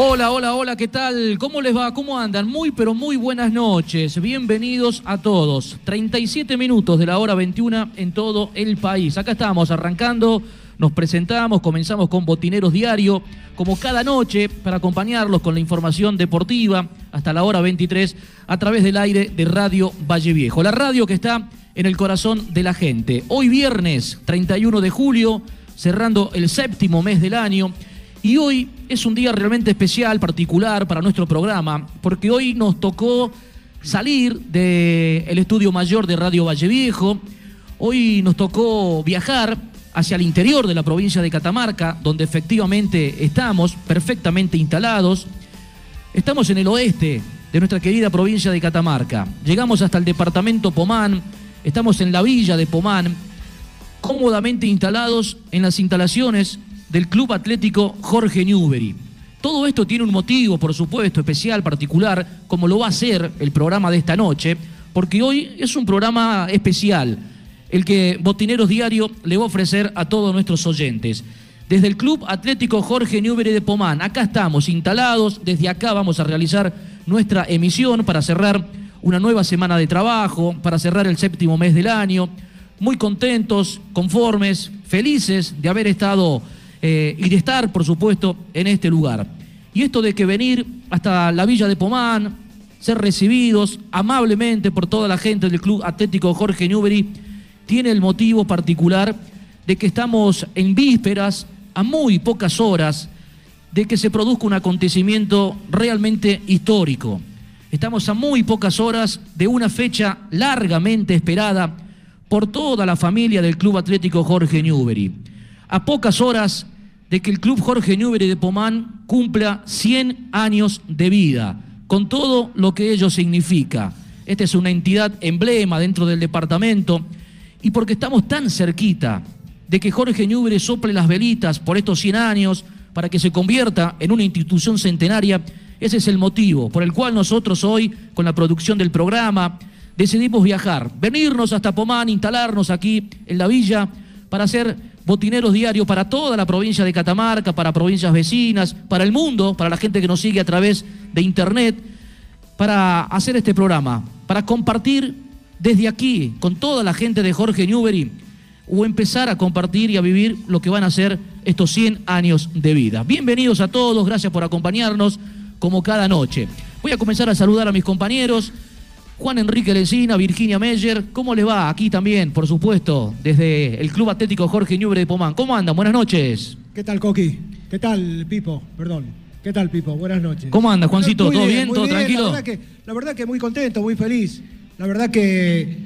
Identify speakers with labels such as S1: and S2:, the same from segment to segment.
S1: Hola, hola, hola, ¿qué tal? ¿Cómo les va? ¿Cómo andan? Muy, pero muy buenas noches. Bienvenidos a todos. 37 minutos de la hora 21 en todo el país. Acá estamos arrancando, nos presentamos, comenzamos con Botineros Diario, como cada noche, para acompañarlos con la información deportiva hasta la hora 23 a través del aire de Radio Valle Viejo. La radio que está en el corazón de la gente. Hoy viernes 31 de julio, cerrando el séptimo mes del año. Y hoy es un día realmente especial, particular para nuestro programa, porque hoy nos tocó salir del estudio mayor de Radio Valle Viejo, hoy nos tocó viajar hacia el interior de la provincia de Catamarca, donde efectivamente estamos perfectamente instalados. Estamos en el oeste de nuestra querida provincia de Catamarca. Llegamos hasta el departamento Pomán, estamos en la villa de Pomán, cómodamente instalados en las instalaciones del Club Atlético Jorge Newbery. Todo esto tiene un motivo, por supuesto, especial, particular, como lo va a ser el programa de esta noche, porque hoy es un programa especial, el que Botineros Diario le va a ofrecer a todos nuestros oyentes. Desde el Club Atlético Jorge Newbery de Pomán, acá estamos instalados, desde acá vamos a realizar nuestra emisión para cerrar una nueva semana de trabajo, para cerrar el séptimo mes del año, muy contentos, conformes, felices de haber estado eh, y de estar, por supuesto, en este lugar. Y esto de que venir hasta la villa de Pomán, ser recibidos amablemente por toda la gente del Club Atlético Jorge Newbery, tiene el motivo particular de que estamos en vísperas, a muy pocas horas, de que se produzca un acontecimiento realmente histórico. Estamos a muy pocas horas de una fecha largamente esperada por toda la familia del Club Atlético Jorge Newbery a pocas horas de que el Club Jorge Newbery de Pomán cumpla 100 años de vida, con todo lo que ello significa. Esta es una entidad emblema dentro del departamento y porque estamos tan cerquita de que Jorge Newbery sople las velitas por estos 100 años para que se convierta en una institución centenaria, ese es el motivo por el cual nosotros hoy, con la producción del programa, decidimos viajar, venirnos hasta Pomán, instalarnos aquí en la villa para hacer botineros diarios para toda la provincia de Catamarca, para provincias vecinas, para el mundo, para la gente que nos sigue a través de internet, para hacer este programa, para compartir desde aquí con toda la gente de Jorge Newbery o empezar a compartir y a vivir lo que van a ser estos 100 años de vida. Bienvenidos a todos, gracias por acompañarnos como cada noche. Voy a comenzar a saludar a mis compañeros. Juan Enrique Lecina, Virginia Meyer, ¿cómo le va? Aquí también, por supuesto, desde el Club Atlético Jorge Ñubre de Pomán. ¿Cómo andan? Buenas noches.
S2: ¿Qué tal, Coqui? ¿Qué tal, Pipo? Perdón. ¿Qué tal, Pipo? Buenas noches.
S1: ¿Cómo anda, Juancito? ¿Todo bien? ¿Todo tranquilo?
S2: La verdad, que, la verdad que muy contento, muy feliz. La verdad que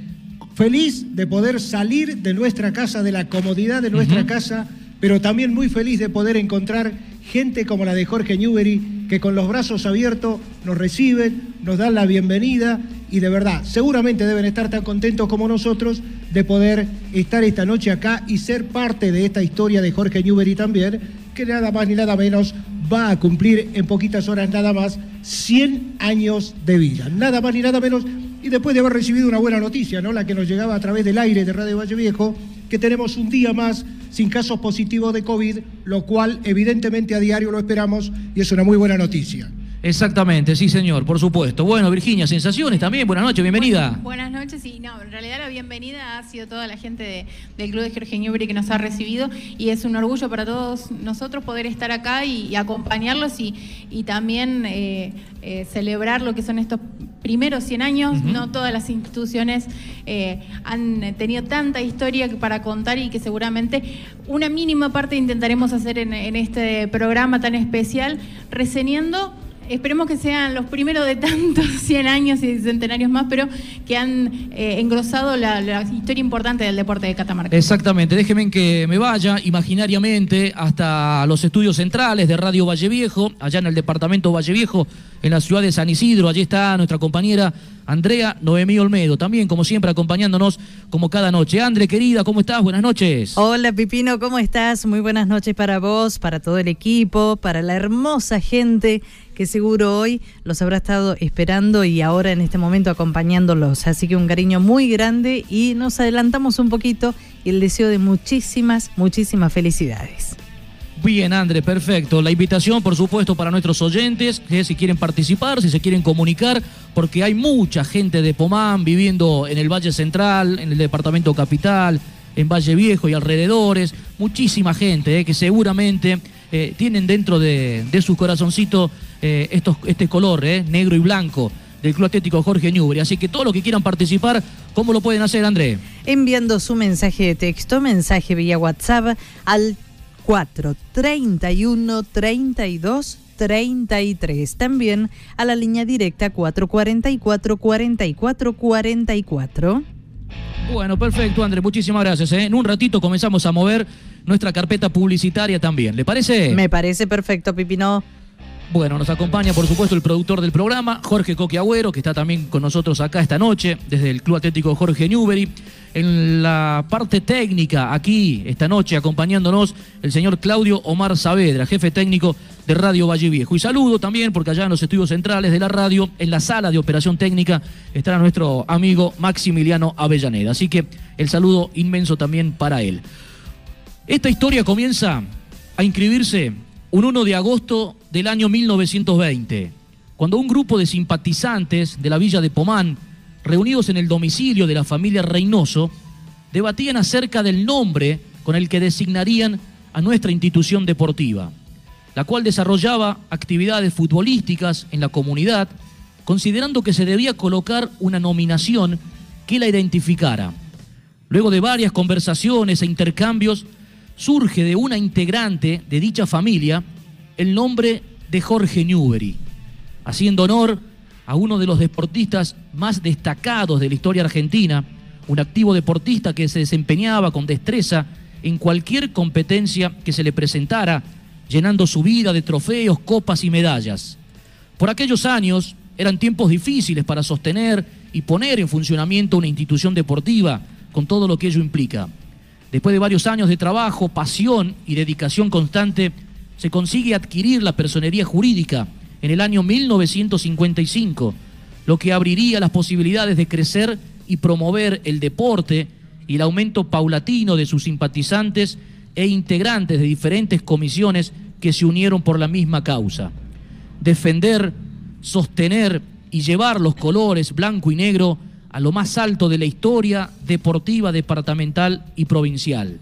S2: feliz de poder salir de nuestra casa, de la comodidad de nuestra casa, pero también muy feliz de poder encontrar gente como la de Jorge Newbery, que con los brazos abiertos nos reciben, nos dan la bienvenida y de verdad, seguramente deben estar tan contentos como nosotros de poder estar esta noche acá y ser parte de esta historia de Jorge Newbery también, que nada más ni nada menos va a cumplir en poquitas horas nada más 100 años de vida. Nada más ni nada menos. Y después de haber recibido una buena noticia, ¿no? La que nos llegaba a través del aire de Radio Valle Viejo, que tenemos un día más sin casos positivos de COVID, lo cual evidentemente a diario lo esperamos y es una muy buena noticia.
S1: Exactamente, sí señor, por supuesto. Bueno, Virginia, sensaciones también, buenas noches, bienvenida.
S3: buenas noches, y no, en realidad la bienvenida ha sido toda la gente del Club de Jorge Newbery que nos ha recibido y es un orgullo para todos nosotros poder estar acá y, acompañarlos y, también eh, eh, celebrar lo que son estos primeros 100 años. No todas las instituciones eh, han tenido tanta historia para contar y que seguramente una mínima parte intentaremos hacer en, en este programa tan especial, reseñando esperemos que sean los primeros de tantos 100 años y centenarios más, pero que han eh, engrosado la, historia importante del deporte de Catamarca.
S1: Exactamente, déjenme que me vaya imaginariamente hasta los estudios centrales de Radio Valle Viejo, allá en el departamento Valle Viejo, en la ciudad de San Isidro. Allí está nuestra compañera Andrea Noemí Olmedo, también como siempre acompañándonos como cada noche. Andre, querida, ¿cómo estás? Buenas noches.
S4: Hola Pipino, ¿cómo estás? Muy buenas noches para vos, para todo el equipo, para la hermosa gente que seguro hoy los habrá estado esperando y ahora en este momento acompañándolos. Así que un cariño muy grande y nos adelantamos un poquito y el deseo de muchísimas, muchísimas felicidades.
S1: Bien, André, perfecto. La invitación, por supuesto, para nuestros oyentes, que si quieren participar, si se quieren comunicar, porque hay mucha gente de Pomán viviendo en el Valle Central, en el departamento capital, en Valle Viejo y alrededores. Muchísima gente eh, que seguramente eh, tienen dentro de, su corazoncito eh, estos, este color, negro y blanco del Club Atlético Jorge Newbery. Así que todos los que quieran participar, ¿cómo lo pueden hacer, André?
S4: Enviando su mensaje de texto, mensaje vía WhatsApp al 4 31 32 33. También a la línea directa 444 44 44.
S1: Bueno, perfecto, André. Muchísimas gracias. ¿eh? En un ratito comenzamos a mover nuestra carpeta publicitaria también. ¿Le parece?
S4: Me parece perfecto, Pipino.
S1: Bueno, nos acompaña por supuesto el productor del programa, Jorge Coque Agüero, que está también con nosotros acá esta noche, desde el Club Atlético Jorge Newbery. En la parte técnica, aquí esta noche, acompañándonos el señor Claudio Omar Saavedra, jefe técnico de Radio Valle Viejo. Y saludo también, porque allá en los estudios centrales de la radio, en la sala de operación técnica, estará nuestro amigo Maximiliano Avellaneda. Así que el saludo inmenso también para él. Esta historia comienza a inscribirse un 1 de agosto del año 1920, cuando un grupo de simpatizantes de la villa de Pomán, reunidos en el domicilio de la familia Reynoso, debatían acerca del nombre con el que designarían a nuestra institución deportiva, la cual desarrollaba actividades futbolísticas en la comunidad, considerando que se debía colocar una nominación que la identificara. Luego de varias conversaciones e intercambios, surge de una integrante de dicha familia el nombre de Jorge Newbery, haciendo honor a uno de los deportistas más destacados de la historia argentina, un activo deportista que se desempeñaba con destreza en cualquier competencia que se le presentara, llenando su vida de trofeos, copas y medallas. Por aquellos años eran tiempos difíciles para sostener y poner en funcionamiento una institución deportiva con todo lo que ello implica. Después de varios años de trabajo, pasión y dedicación constante, se consigue adquirir la personería jurídica en el año 1955, lo que abriría las posibilidades de crecer y promover el deporte y el aumento paulatino de sus simpatizantes e integrantes de diferentes comisiones que se unieron por la misma causa. Defender, sostener y llevar los colores blanco y negro a lo más alto de la historia deportiva departamental y provincial.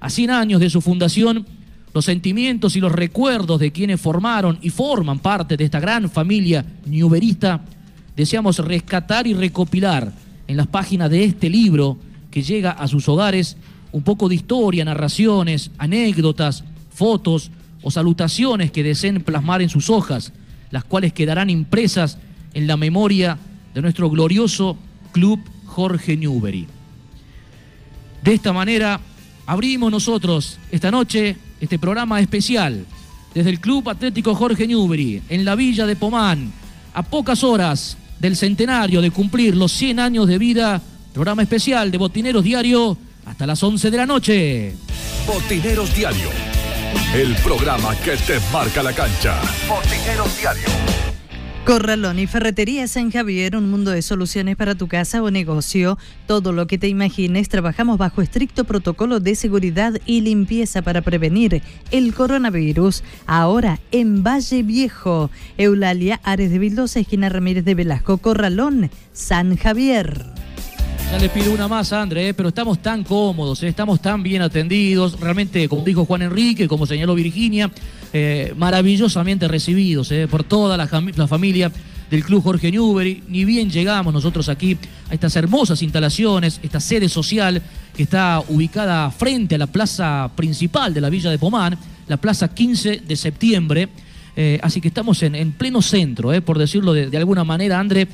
S1: A 100 años de su fundación, los sentimientos y los recuerdos de quienes formaron y forman parte de esta gran familia newberista, deseamos rescatar y recopilar en las páginas de este libro que llega a sus hogares un poco de historia, narraciones, anécdotas, fotos o salutaciones que deseen plasmar en sus hojas, las cuales quedarán impresas en la memoria de nuestro glorioso Club Jorge Newbery. De esta manera abrimos nosotros esta noche este programa especial desde el Club Atlético Jorge Newbery en la villa de Pomán, a pocas horas del centenario de cumplir los 100 años de vida, programa especial de Botineros Diario hasta las 11 de la noche.
S5: Botineros Diario, el programa que te marca la cancha. Botineros Diario.
S4: Corralón y Ferretería San Javier, un mundo de soluciones para tu casa o negocio. Todo lo que te imagines, trabajamos bajo estricto protocolo de seguridad y limpieza para prevenir el coronavirus. Ahora en Valle Viejo, Eulalia Ares de Vildosa, esquina Ramírez de Velasco, Corralón, San Javier.
S1: Ya le pido una más, André, ¿eh? pero estamos tan cómodos, ¿eh? estamos tan bien atendidos. Realmente, como dijo Juan Enrique, como señaló Virginia, eh, maravillosamente recibidos por toda la, familia del Club Jorge Newbery. Ni bien llegamos nosotros aquí a estas hermosas instalaciones, esta sede social que está ubicada frente a la plaza principal de la Villa de Pomán, la plaza 15 de septiembre. Eh, así que estamos en, pleno centro, por decirlo de, alguna manera, André,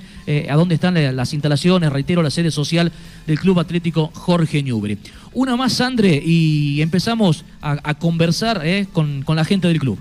S1: a dónde están las instalaciones, reitero, la sede social del Club Atlético Jorge Newbery. Una más, André, y empezamos a, conversar con la gente del club.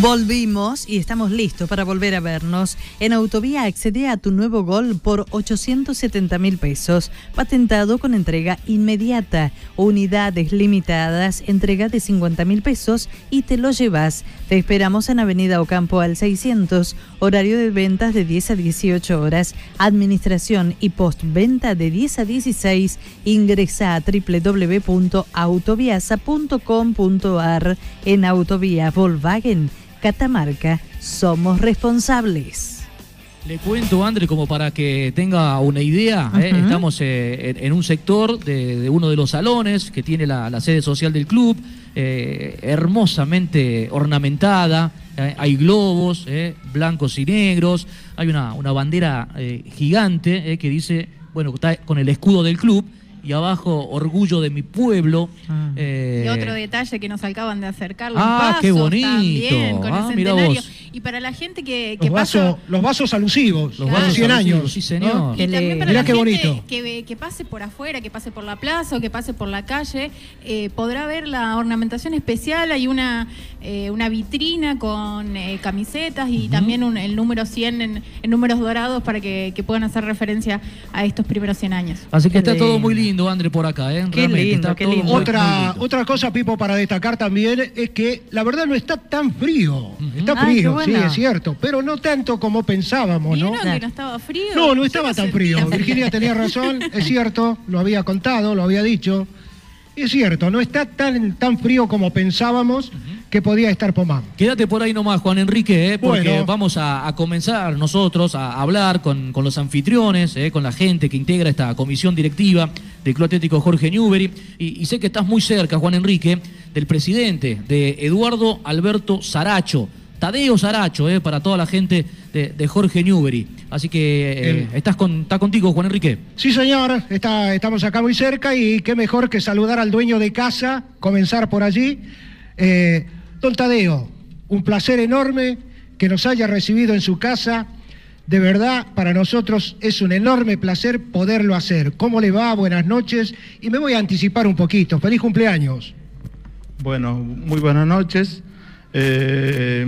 S4: Volvimos y estamos listos para volver a vernos. En Autovía accede a tu nuevo gol por 870 mil pesos, patentado con entrega inmediata, unidades limitadas, entrega de 50 mil pesos y te lo llevas. Te esperamos en Avenida Ocampo al 600, horario de ventas de 10 a 18 horas, administración y postventa de 10 a 16. Ingresa a www.autoviasa.com.ar en Autovía Volkswagen Catamarca, somos responsables.
S1: Le cuento, André, como para que tenga una idea, ¿eh? estamos eh, en, un sector de, uno de los salones que tiene la, sede social del club, eh, hermosamente ornamentada, hay globos blancos y negros, hay una, una bandera gigante que dice, bueno, está con el escudo del club y abajo orgullo de mi pueblo.
S3: Ah. Eh, y otro detalle que nos acaban de acercar los
S1: ah, qué bonito. También, con
S3: ah, el centenario. Y para la gente que, que
S2: los,
S3: pasa...
S2: los vasos alusivos, los vasos 100 años.
S1: Sí, señor.
S3: Y también para la qué gente bonito. Que, que, pase por afuera, que pase por la plaza o que pase por la calle, eh, podrá ver la ornamentación especial. Hay una, eh, una vitrina con camisetas y también el número 100 en, números dorados para que, que, puedan hacer referencia a estos primeros 100 años.
S1: Así que está todo muy lindo. André, por acá, ¿eh?
S4: Qué lindo, qué lindo.
S2: Otra, otra cosa, Pipo, para destacar también es que la verdad no está tan frío. Está frío, sí, es cierto, pero no tanto como pensábamos, ¿no?
S3: que no estaba frío?
S2: No, no estaba tan frío. Virginia tenía razón, es cierto, lo había contado, lo había dicho. Es cierto, no está tan, tan frío como pensábamos que podía estar Pomán.
S1: Quédate por ahí nomás, Juan Enrique, eh, porque vamos a, comenzar nosotros a hablar con, los anfitriones, eh, con la gente que integra esta comisión directiva del Club Atlético Jorge Newbery. Y, sé que estás muy cerca, Juan Enrique, del presidente, de Eduardo Alberto Saracho. Tadeo Saracho, eh, para toda la gente de, Jorge Newbery. Así que estás con, está contigo, Juan Enrique.
S2: Sí, señor, está, estamos acá muy cerca y qué mejor que saludar al dueño de casa, comenzar por allí. Don Tadeo, un placer enorme que nos haya recibido en su casa. De verdad, para nosotros es un enorme placer poderlo hacer. ¿Cómo le va? Buenas noches. Y me voy a anticipar un poquito. Feliz cumpleaños.
S6: Bueno, muy buenas noches. Eh,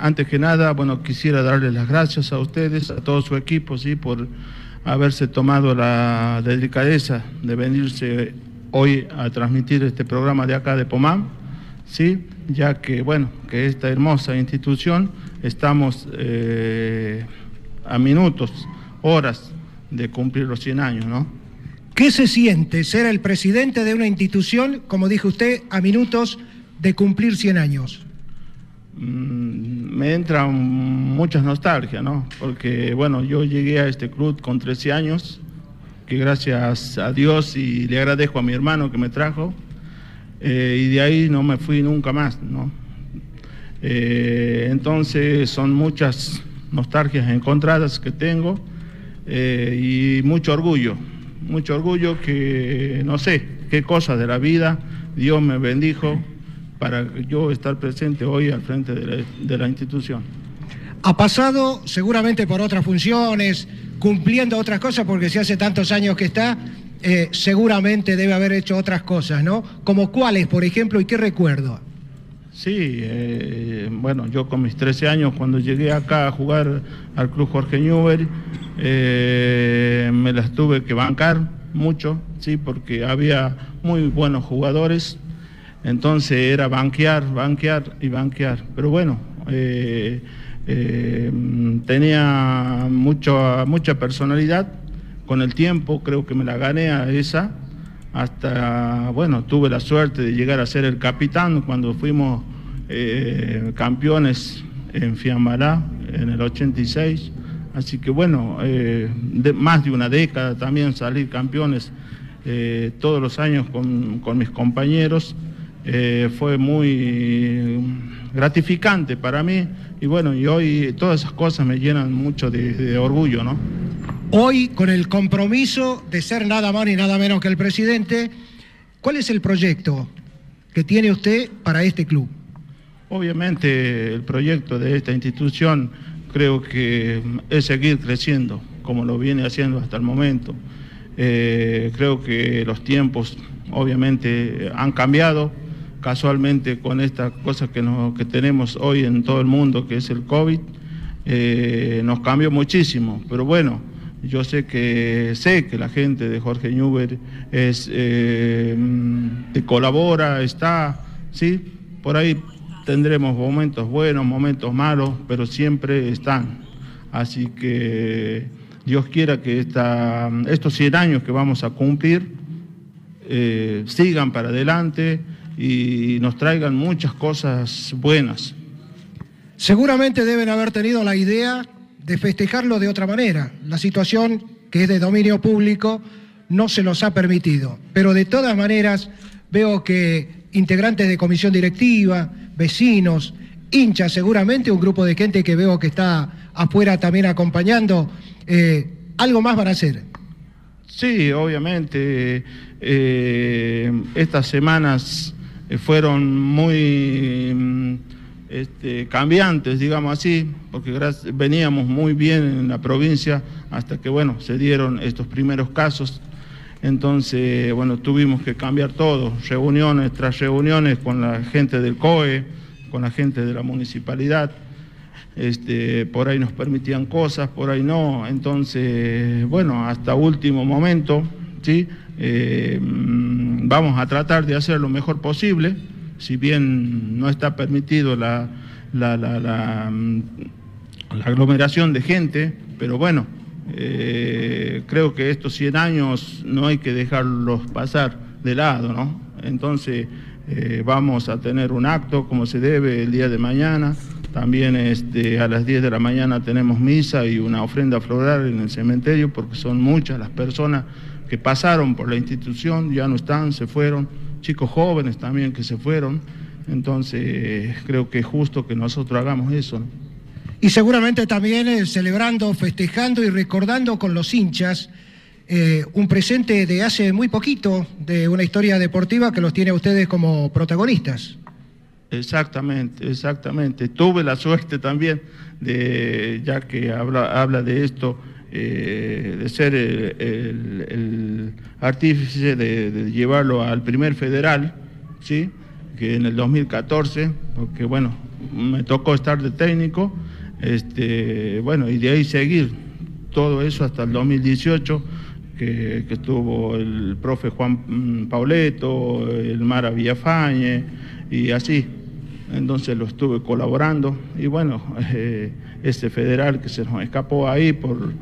S6: antes que nada, bueno, quisiera darles las gracias a ustedes, a todo su equipo, sí, por haberse tomado la delicadeza de venirse hoy a transmitir este programa de acá de Pomán, sí ya que, bueno, que esta hermosa institución estamos eh, a minutos, horas de cumplir los 100 años, ¿no?
S2: ¿Qué se siente ser el presidente de una institución, como dijo usted, a minutos de cumplir 100 años?
S6: Mm, me entra muchas nostalgias, ¿no? Porque, bueno, yo llegué a este club con 13 años, que gracias a Dios y le agradezco a mi hermano que me trajo, eh, y de ahí no me fui nunca más, ¿no? Eh, entonces son muchas nostalgias encontradas que tengo eh, y mucho orgullo, mucho orgullo que no sé qué cosas de la vida Dios me bendijo para yo estar presente hoy al frente de la institución.
S2: Ha pasado seguramente por otras funciones, cumpliendo otras cosas, porque si hace tantos años que está, eh, seguramente debe haber hecho otras cosas, ¿no? Como cuáles, por ejemplo, y qué recuerdo.
S6: Sí, eh, bueno, yo con mis 13 años, cuando llegué acá a jugar al Club Jorge Newbery, eh, me las tuve que bancar mucho, sí, porque había muy buenos jugadores, entonces era banquear, banquear y banquear. Pero bueno, tenía mucho, mucha personalidad con el tiempo creo que me la gané a esa, hasta, bueno, tuve la suerte de llegar a ser el capitán cuando fuimos eh, campeones en Fiambará en el 86. Así que bueno, eh, más de una década también salir campeones eh, todos los años con, mis compañeros. Fue muy gratificante para mí y bueno, y hoy todas esas cosas me llenan mucho de, de orgullo, ¿no?
S2: Hoy, con el compromiso de ser nada más ni nada menos que el presidente, ¿cuál es el proyecto que tiene usted para este club?
S6: Obviamente el proyecto de esta institución creo que es seguir creciendo como lo viene haciendo hasta el momento. Eh, creo que los tiempos obviamente han cambiado casualmente con esta cosa que, que tenemos hoy en todo el mundo que es el COVID. Eh, nos cambió muchísimo, pero bueno, yo sé que sé que la gente de Jorge Newber es, eh, te colabora, está, ¿sí? Por ahí tendremos momentos buenos, momentos malos, pero siempre están. Así que Dios quiera que esta, estos 100 años que vamos a cumplir eh, sigan para adelante y nos traigan muchas cosas buenas.
S2: Seguramente deben haber tenido la idea de festejarlo de otra manera. La situación, que es de dominio público, no se los ha permitido. Pero de todas maneras, veo que integrantes de comisión directiva, vecinos, hinchas seguramente, un grupo de gente que veo que está afuera también acompañando. Eh, ¿Algo más van a hacer?
S6: Sí, obviamente. Eh, estas semanas fueron muy mm, este, cambiantes, digamos así, porque veníamos muy bien en la provincia hasta que, bueno, se dieron estos primeros casos entonces, bueno, tuvimos que cambiar todo, reuniones tras reuniones con la gente del COE, con la gente de la municipalidad. Este, por ahí nos permitían cosas, por ahí no. Entonces, bueno, hasta último momento, ¿sí? Eh, vamos a tratar de hacer lo mejor posible, si bien no está permitido la, la aglomeración de gente, pero bueno, eh, creo que estos 100 años no hay que dejarlos pasar de lado, ¿no? Entonces eh, vamos a tener un acto como se debe el día de mañana. También este, a las 10 de la mañana tenemos misa y una ofrenda floral en el cementerio porque son muchas las personas que pasaron por la institución, ya no están, se fueron, chicos jóvenes también que se fueron. Entonces creo que es justo que nosotros hagamos eso. ¿no?
S2: y seguramente también eh, celebrando, festejando y recordando con los hinchas eh, un presente de hace muy poquito, de una historia deportiva que los tiene a ustedes como protagonistas.
S6: Exactamente, exactamente. Tuve la suerte también de, ya que habla, habla de esto, eh, de ser el, artífice de, llevarlo al primer federal, ¿sí? que en el 2014, porque bueno, me tocó estar de técnico este, bueno, y de ahí seguir todo eso hasta el 2018, que, estuvo el profe Juan mm, Pauleto, el Mara Villafañe, y así. Entonces lo estuve colaborando y bueno, eh, ese federal que se nos escapó ahí por,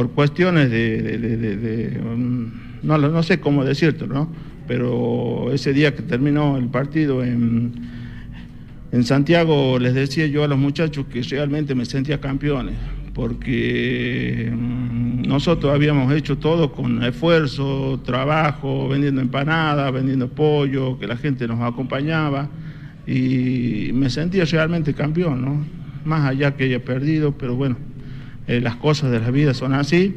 S6: por cuestiones de, mm, no, no sé cómo decirte, ¿no? Pero ese día que terminó el partido en en Santiago les decía yo a los muchachos que realmente me sentía campeones, porque mm, nosotros habíamos hecho todo con esfuerzo, trabajo, vendiendo empanadas, vendiendo pollo, que la gente nos acompañaba y me sentía realmente campeón, ¿no? Más allá que haya perdido, pero bueno, eh, las cosas de la vida son así,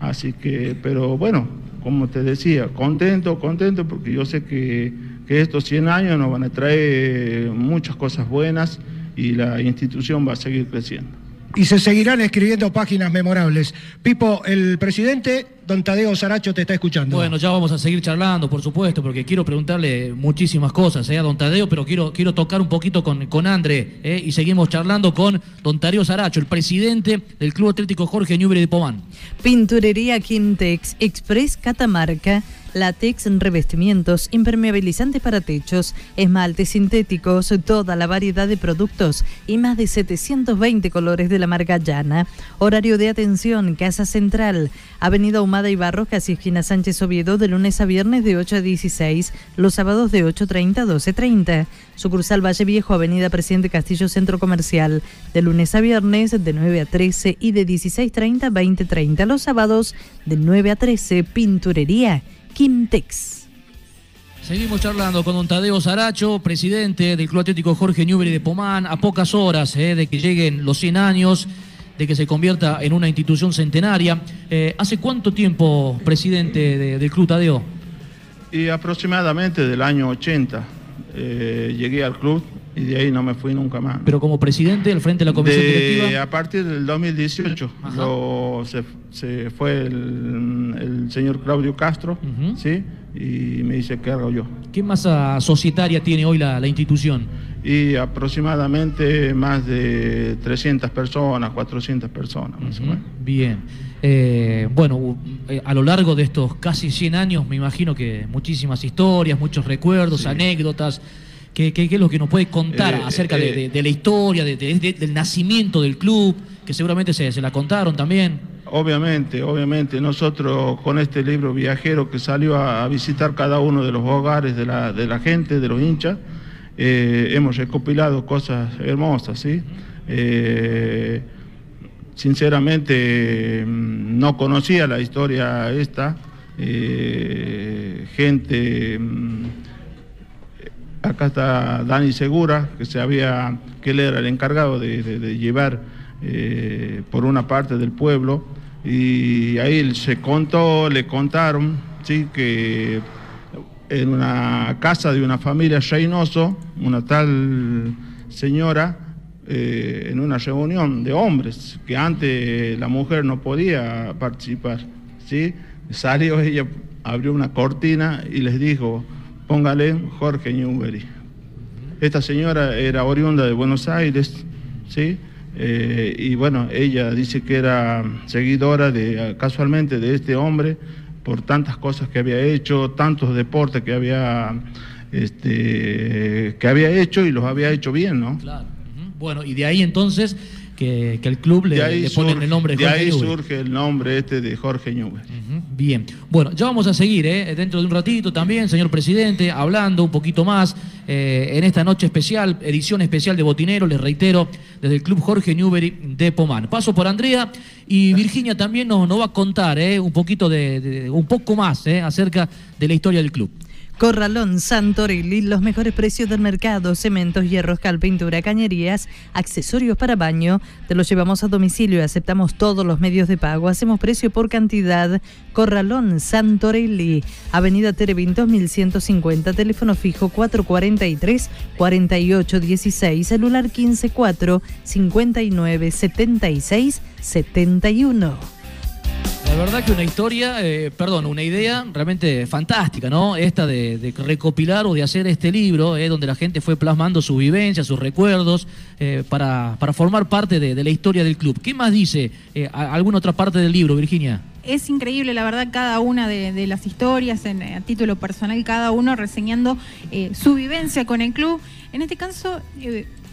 S6: así que, pero bueno, como te decía, contento, contento, porque yo sé que que estos 100 años nos van a traer muchas cosas buenas y la institución va a seguir creciendo.
S2: Y se seguirán escribiendo páginas memorables. Pipo, el presidente, don Tadeo Saracho, te está escuchando.
S1: Bueno, ya vamos a seguir charlando, por supuesto, porque quiero preguntarle muchísimas cosas eh, a don Tadeo, pero quiero, quiero tocar un poquito con, con André eh, y seguimos charlando con don Tadeo Saracho, el presidente del Club Atlético Jorge Ñubre de Pomán.
S4: Pinturería Quintex Express Catamarca látex, revestimientos, impermeabilizantes para techos, esmaltes sintéticos, toda la variedad de productos y más de 720 colores de la marca Llana. Horario de atención, Casa Central, Avenida Humada y Barros, casi esquina Sánchez Oviedo, de lunes a viernes de 8 a 16, los sábados de 8.30 a 12.30. Sucursal Valle Viejo, Avenida Presidente Castillo Centro Comercial, de lunes a viernes de 9 a 13 y de 16.30 a 20.30, los sábados de 9 a 13, Pinturería Quintex.
S1: Seguimos charlando con don Tadeo Saracho, presidente del Club Atlético Jorge Newbery de Pomán, a pocas horas eh, de que lleguen los 100 años, de que se convierta en una institución centenaria. Eh, ¿Hace cuánto tiempo presidente del Club Tadeo?
S6: Y aproximadamente del año 80 eh, llegué al club y de ahí no me fui nunca más.
S1: Pero como presidente al frente de la comisión directiva.
S6: A partir del 2018 se, fue el, señor Claudio Castro, ¿sí? Y me dice, ¿qué hago yo?
S1: ¿Qué masa societaria tiene hoy la, institución?
S6: Y aproximadamente más de 300 personas, 400 personas, más o menos.
S1: Bien. Eh, bueno, eh, a lo largo de estos casi 100 años, me imagino que muchísimas historias, muchos recuerdos, anécdotas. ¿Qué, es lo que nos puede contar eh, acerca de, la historia, del nacimiento del club? Que seguramente se, la contaron también.
S6: Obviamente, obviamente. Nosotros con este libro viajero que salió a, visitar cada uno de los hogares de la, de la gente, de los hinchas, hemos recopilado cosas hermosas, ¿sí? sinceramente mm, no conocía la historia esta, eh, gente, mm, acá está Dani Segura, que se había, que él era el encargado de, llevar eh, por una parte del pueblo, y ahí se contó, le contaron, sí, que en una casa de una familia Reynoso, una tal señora, eh, en una reunión de hombres, que antes la mujer no podía participar. ¿sí? Salió ella, abrió una cortina y les dijo, póngale Jorge Newbery. Esta señora era oriunda de Buenos Aires, ¿sí? Eh, y bueno, ella dice que era seguidora de, casualmente de este hombre por tantas cosas que había hecho, tantos deportes que había, este, que había hecho y los había hecho bien, ¿no?
S1: Claro. Bueno, y de ahí entonces que, el club le, le pone el nombre
S6: de, Jorge De ahí surge el nombre este de Jorge Newell.
S1: bien, bueno, ya vamos a seguir ¿eh? dentro de un ratito también, señor presidente, hablando un poquito más eh, en esta noche especial, edición especial de Botinero, les reitero, desde el club Jorge Newbery de Pomán. Paso por Andrea y Virginia también nos, va a contar ¿eh? un poquito de, un poco más acerca de la historia del club.
S4: Corralón Santorelli, los mejores precios del mercado, cementos, hierros, cal, pintura, cañerías, accesorios para baño. Te los llevamos a domicilio, aceptamos todos los medios de pago, hacemos precio por cantidad. Corralón Santorelli, Avenida Terevintos 1150, teléfono fijo 443 4816, celular 154 59 76 71.
S1: La verdad que una historia, eh, perdón, una idea realmente fantástica, ¿no? Esta de, recopilar o de hacer este libro, eh, donde la gente fue plasmando sus vivencias, sus recuerdos, eh, para, formar parte de, la historia del club. ¿Qué más dice alguna otra parte del libro, Virginia?
S3: Es increíble, la verdad, cada una de, las historias, a título personal, cada uno reseñando su vivencia con el club. En este caso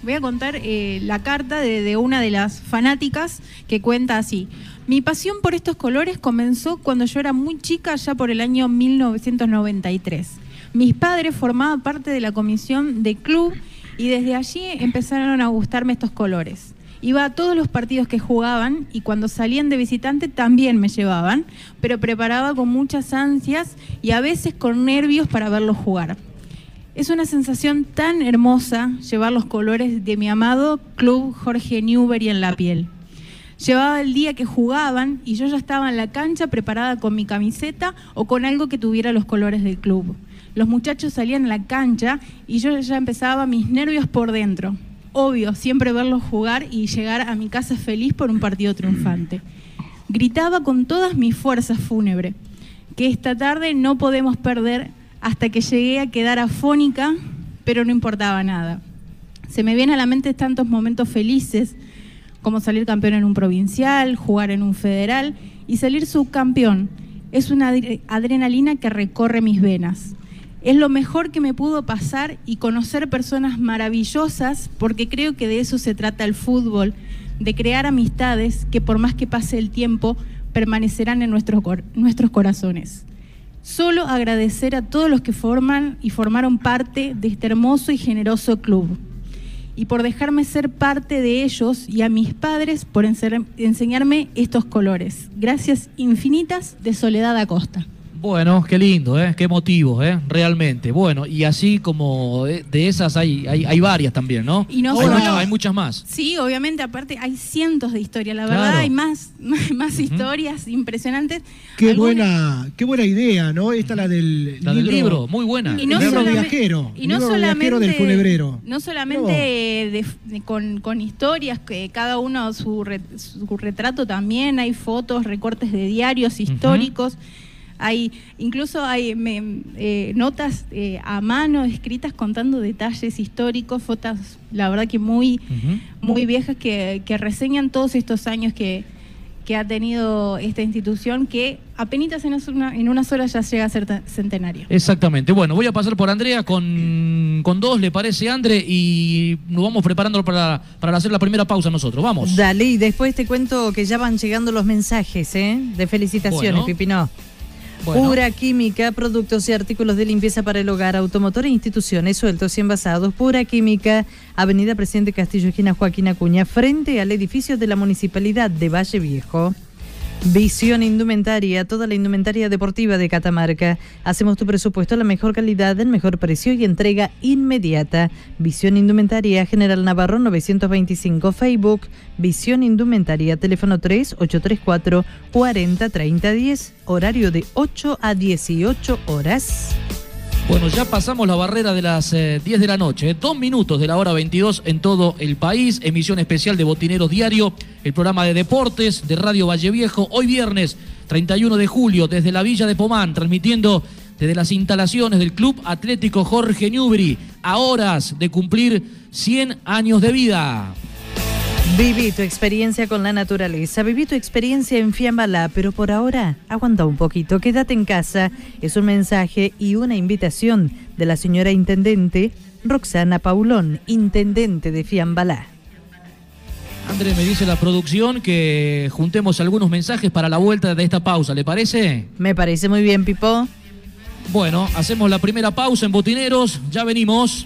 S3: voy a contar la carta de, una de las fanáticas que cuenta así. Mi pasión por estos colores comenzó cuando yo era muy chica, ya por el año 1993. Mis padres formaban parte de la comisión de club y desde allí empezaron a gustarme estos colores. Iba a todos los partidos que jugaban y cuando salían de visitante también me llevaban, pero preparaba con muchas ansias y a veces con nervios para verlos jugar. Es una sensación tan hermosa llevar los colores de mi amado club Jorge Newbery en la piel. Llevaba el día que jugaban y yo ya estaba en la cancha preparada con mi camiseta o con algo que tuviera los colores del club. Los muchachos salían a la cancha y yo ya empezaba mis nervios por dentro. Obvio, siempre verlos jugar y llegar a mi casa feliz por un partido triunfante. Gritaba con todas mis fuerzas fúnebre que esta tarde no podemos perder hasta que llegué a quedar afónica, pero no importaba nada. Se me vienen a la mente tantos momentos felices como salir campeón en un provincial, jugar en un federal y salir subcampeón. Es una adrenalina que recorre mis venas. Es lo mejor que me pudo pasar y conocer personas maravillosas, porque creo que de eso se trata el fútbol, de crear amistades que por más que pase el tiempo, permanecerán en nuestros, nuestros corazones. Solo agradecer a todos los que forman y formaron parte de este hermoso y generoso club y por dejarme ser parte de ellos y a mis padres por enseñarme estos colores. Gracias infinitas de Soledad Acosta.
S1: Bueno, qué lindo, ¿eh? qué motivo, ¿eh? realmente. Bueno, y así como de, esas hay, hay, varias también, ¿no?
S3: Y no
S1: hay, muchas, hay, muchas, más.
S3: Sí, obviamente, aparte hay cientos de historias, la verdad hay más, más historias impresionantes.
S2: Qué buena, qué buena idea, ¿no? Esta la del,
S1: la libro, del libro, muy buena.
S2: Y no libro viajero.
S3: Y no solamente
S2: del funebrero.
S3: No solamente con, con, historias, que cada uno su, su retrato también, hay fotos, recortes de diarios históricos. Hay, incluso hay eh, notas eh, a mano escritas contando detalles históricos, fotos, la verdad que muy, muy viejas que, reseñan todos estos años que, que ha tenido esta institución que apenas en, una, en unas horas ya llega a ser centenario.
S1: Exactamente. Bueno, voy a pasar por Andrea con, con dos, ¿le parece, Andre? Y nos vamos preparando para, para hacer la primera pausa nosotros. Vamos.
S4: Dale, y después te cuento que ya van llegando los mensajes, ¿eh? De felicitaciones, Pipino. Pura Química, productos y artículos de limpieza para el hogar, automotor e instituciones sueltos y envasados. Pura Química, Avenida Presidente Castillo, esquina Joaquín Acuña, frente al edificio de la Municipalidad de Valle Viejo. Visión Indumentaria, toda la indumentaria deportiva de Catamarca. Hacemos tu presupuesto a la mejor calidad, el mejor precio y entrega inmediata. Visión Indumentaria, General Navarro 925, Facebook. Visión Indumentaria, teléfono 3834 403010, horario de 8 a 18 horas.
S1: Bueno, ya pasamos la barrera de las 10 eh, de la noche, dos minutos de la hora 22 en todo el país, emisión especial de Botineros Diario, el programa de deportes de Radio Valle Viejo, hoy viernes 31 de julio desde la Villa de Pomán, transmitiendo desde las instalaciones del Club Atlético Jorge Newbery, a horas de cumplir 100 años de vida.
S4: Viví tu experiencia con la naturaleza, viví tu experiencia en Fiambala, pero por ahora aguanta un poquito, quédate en casa. Es un mensaje y una invitación de la señora Intendente Roxana Paulón, Intendente de Fiambalá.
S1: Andrés, me dice la producción que juntemos algunos mensajes para la vuelta de esta pausa, ¿le parece?
S4: Me parece muy bien, Pipo.
S1: Bueno, hacemos la primera pausa en Botineros, ya venimos.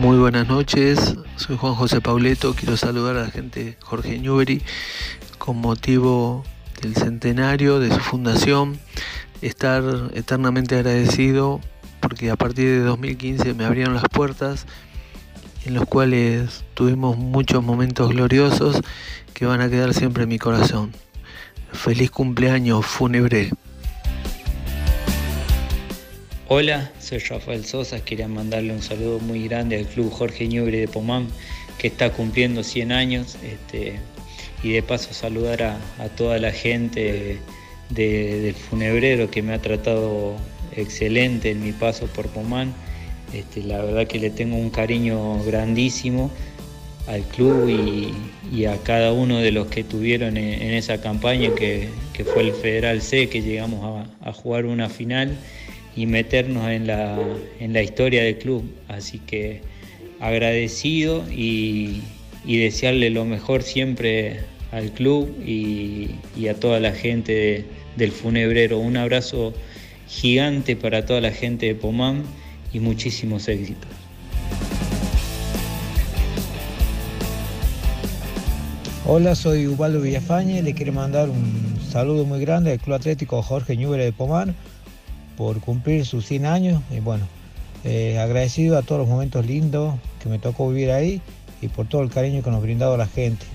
S7: Muy buenas noches, soy Juan José Pauleto, quiero saludar a la gente Jorge Newbery con motivo del centenario de su fundación, estar eternamente agradecido porque a partir de 2015 me abrieron las puertas en los cuales tuvimos muchos momentos gloriosos que van a quedar siempre en mi corazón. Feliz cumpleaños fúnebre.
S8: Hola, soy Rafael Sosa, quería mandarle un saludo muy grande al Club Jorge Ñubre de Pomán, que está cumpliendo 100 años, este, y de paso saludar a, toda la gente del funebrero que me ha tratado excelente en mi paso por Pomán. Este, la verdad que le tengo un cariño grandísimo al club y, a cada uno de los que tuvieron en, esa campaña que, fue el Federal C, que llegamos a jugar una final y meternos en la, en la historia del club. Así que agradecido y, desearle lo mejor siempre al club y, a toda la gente del funebrero. Un abrazo gigante para toda la gente de Pomán y muchísimos éxitos.
S9: Hola, soy Ubaldo Villafañe, le quiero mandar un saludo muy grande al Club Atlético Jorge Ñubre de Pomán por cumplir sus 100 años y bueno, eh, agradecido a todos los momentos lindos que me tocó vivir ahí y por todo el cariño que nos brindado la gente.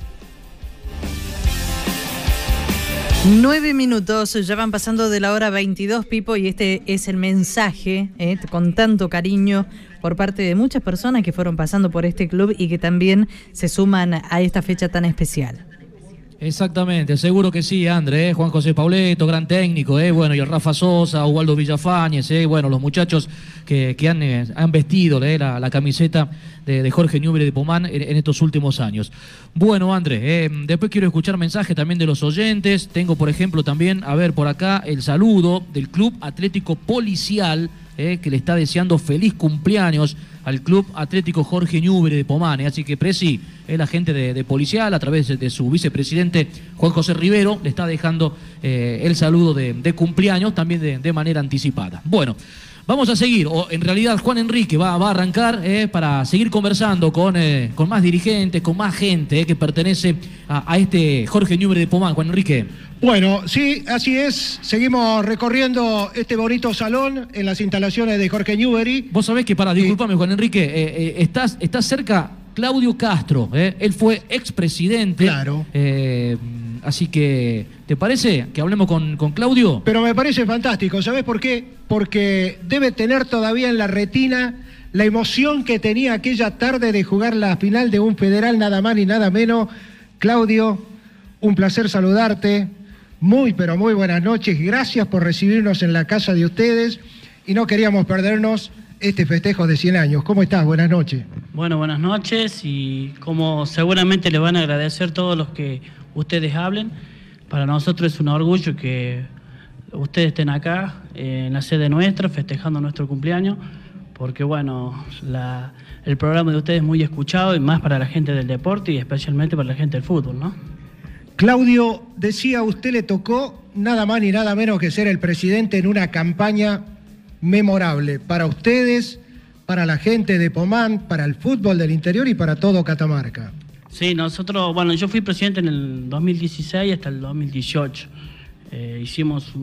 S4: Nueve minutos, ya van pasando de la hora 22, Pipo, y este es el mensaje eh, con tanto cariño por parte de muchas personas que fueron pasando por este club y que también se suman a esta fecha tan especial.
S1: Exactamente, seguro que sí, André, ¿eh? Juan José Pauleto, gran técnico, ¿eh? bueno, y el Rafa Sosa, Ubaldo Villafañez, ¿eh? bueno, los muchachos que, han, eh, han, vestido la, camiseta de, Jorge Ñubre de Pomán en, estos últimos años. Bueno, André, después quiero escuchar mensajes también de los oyentes. Tengo, por ejemplo, también, a ver, por acá, el saludo del Club Atlético Policial, que le está deseando feliz cumpleaños al Club Atlético Jorge Ñubre de Pomane. Así que Presi, el agente de, policial, a través de, su vicepresidente Juan José Rivero, le está dejando eh, el saludo de, cumpleaños también de, manera anticipada. Bueno. Vamos a seguir, o en realidad Juan Enrique va, a arrancar eh, para seguir conversando con, eh, con, más dirigentes, con más gente que pertenece a, este Jorge Ñubre de Pomán. Juan Enrique.
S2: Bueno, sí, así es. Seguimos recorriendo este bonito salón en las instalaciones de Jorge Newbery.
S1: Vos sabés que, para, discúlpame, Juan Enrique, eh, eh, estás, estás cerca Claudio Castro. Eh. Él fue expresidente.
S2: Claro.
S1: así que, ¿te parece que hablemos con, con Claudio?
S2: Pero me parece fantástico. ¿Sabés por qué? Porque debe tener todavía en la retina la emoción que tenía aquella tarde de jugar la final de un federal nada más ni nada menos Claudio, un placer saludarte. Muy, pero muy buenas noches. Gracias por recibirnos en la casa de ustedes y no queríamos perdernos este festejo de 100 años. ¿Cómo estás? Buenas noches.
S10: Bueno, buenas noches y como seguramente le van a agradecer todos los que ustedes hablen, para nosotros es un orgullo que ustedes estén acá en la sede nuestra festejando nuestro cumpleaños, porque bueno, el programa de ustedes es muy escuchado y más para la gente del deporte y especialmente para la gente del fútbol, ¿no?
S2: Claudio, decía, usted le tocó nada más ni nada menos que ser el presidente en una campaña memorable para ustedes, para la gente de Pomán, para el fútbol del interior y para todo Catamarca.
S10: Sí, nosotros, bueno, yo fui presidente en el 2016 hasta el 2018. Eh, hicimos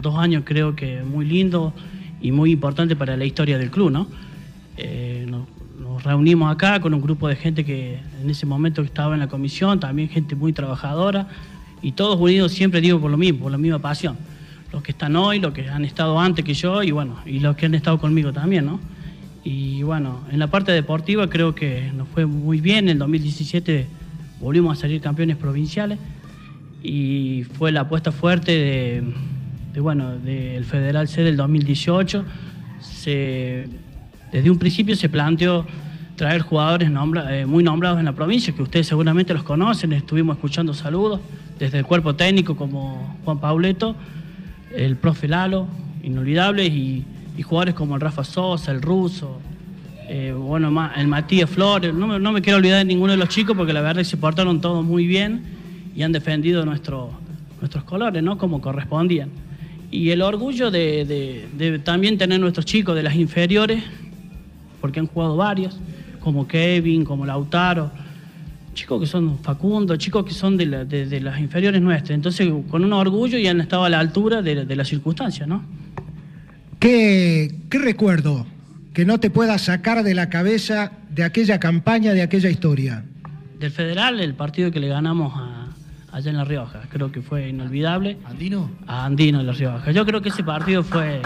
S10: dos años creo que muy lindos y muy importantes para la historia del club, ¿no? Eh, nos, reunimos acá con un grupo de gente que en ese momento estaba en la comisión, también gente muy trabajadora y todos unidos siempre digo por lo mismo, por la misma pasión los que están hoy, los que han estado antes que yo y bueno, y los que han estado conmigo también, ¿no? Y bueno, en la parte deportiva creo que nos fue muy bien. En el 2017 volvimos a salir campeones provinciales y fue la apuesta fuerte de, bueno, del Federal C del 2018. desde un principio se planteó traer jugadores eh, muy nombrados en la provincia, que ustedes seguramente los conocen, estuvimos escuchando saludos desde el cuerpo técnico como Juan Pauleto el profe Lalo, inolvidable, y, jugadores como el Rafa Sosa, el Ruso, eh, bueno, el Matías Flores, no, me quiero olvidar de ninguno de los chicos porque la verdad que se portaron todos muy bien y han defendido nuestros colores, ¿no? Como correspondían. Y el orgullo de, también tener nuestros chicos de las inferiores, porque han jugado varios, como Kevin, como Lautaro, chicos que son Facundo, chicos que son de, las inferiores nuestras. Entonces, con un orgullo y han estado a la altura de, las circunstancias, ¿no?
S2: ¿Qué, ¿Qué, recuerdo que no te pueda sacar de la cabeza de aquella campaña, de aquella historia?
S10: Del Federal, el partido que le ganamos allá en La Rioja. Creo que fue inolvidable.
S1: ¿Andino?
S10: A Andino en La Rioja. Yo creo que ese partido fue,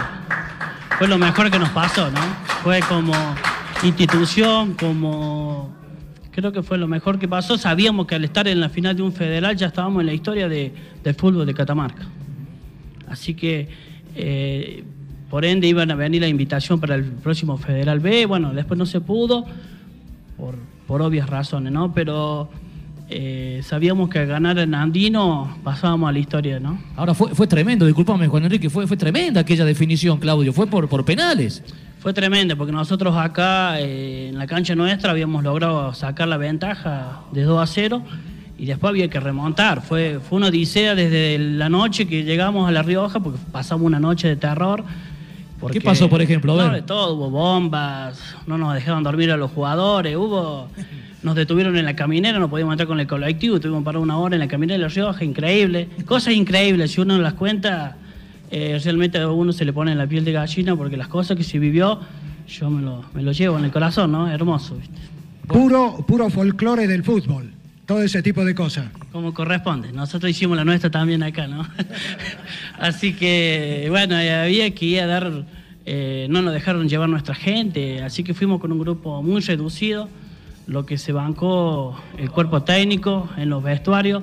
S10: fue lo mejor que nos pasó, ¿no? Fue como institución, como creo que fue lo mejor que pasó. Sabíamos que al estar en la final de un federal ya estábamos en la historia de, del fútbol de Catamarca. Así que, eh, por ende, iban a venir la invitación para el próximo Federal B. Bueno, después no se pudo, por, obvias razones, ¿no? Pero eh, sabíamos que al ganar en Andino pasábamos a la historia, ¿no?
S1: Ahora fue, fue tremendo, discúlpame Juan Enrique, fue, fue tremenda aquella definición, Claudio, fue por, por penales.
S10: Fue tremendo porque nosotros acá eh, en la cancha nuestra habíamos logrado sacar la ventaja de 2 a 0 y después había que remontar. Fue, fue una odisea desde la noche que llegamos a La Rioja porque pasamos una noche de terror.
S1: ¿Qué pasó, por ejemplo?
S10: No, de todo, hubo bombas, no nos dejaron dormir a los jugadores, hubo... Nos detuvieron en la caminera, no podíamos entrar con el colectivo, tuvimos que parar una hora en la caminera de La Rioja, increíble. Cosas increíbles, si uno las cuenta eh, realmente a uno se le pone en la piel de gallina porque las cosas que se vivió, yo me lo, me lo llevo en el corazón, ¿no? Hermoso, ¿viste?
S2: Puro, puro folclore del fútbol, todo ese tipo de cosas.
S10: Como corresponde, nosotros hicimos la nuestra también acá, ¿no? así que, bueno, había que ir a dar, eh, no nos dejaron llevar nuestra gente, así que fuimos con un grupo muy reducido, lo que se bancó el cuerpo técnico en los vestuarios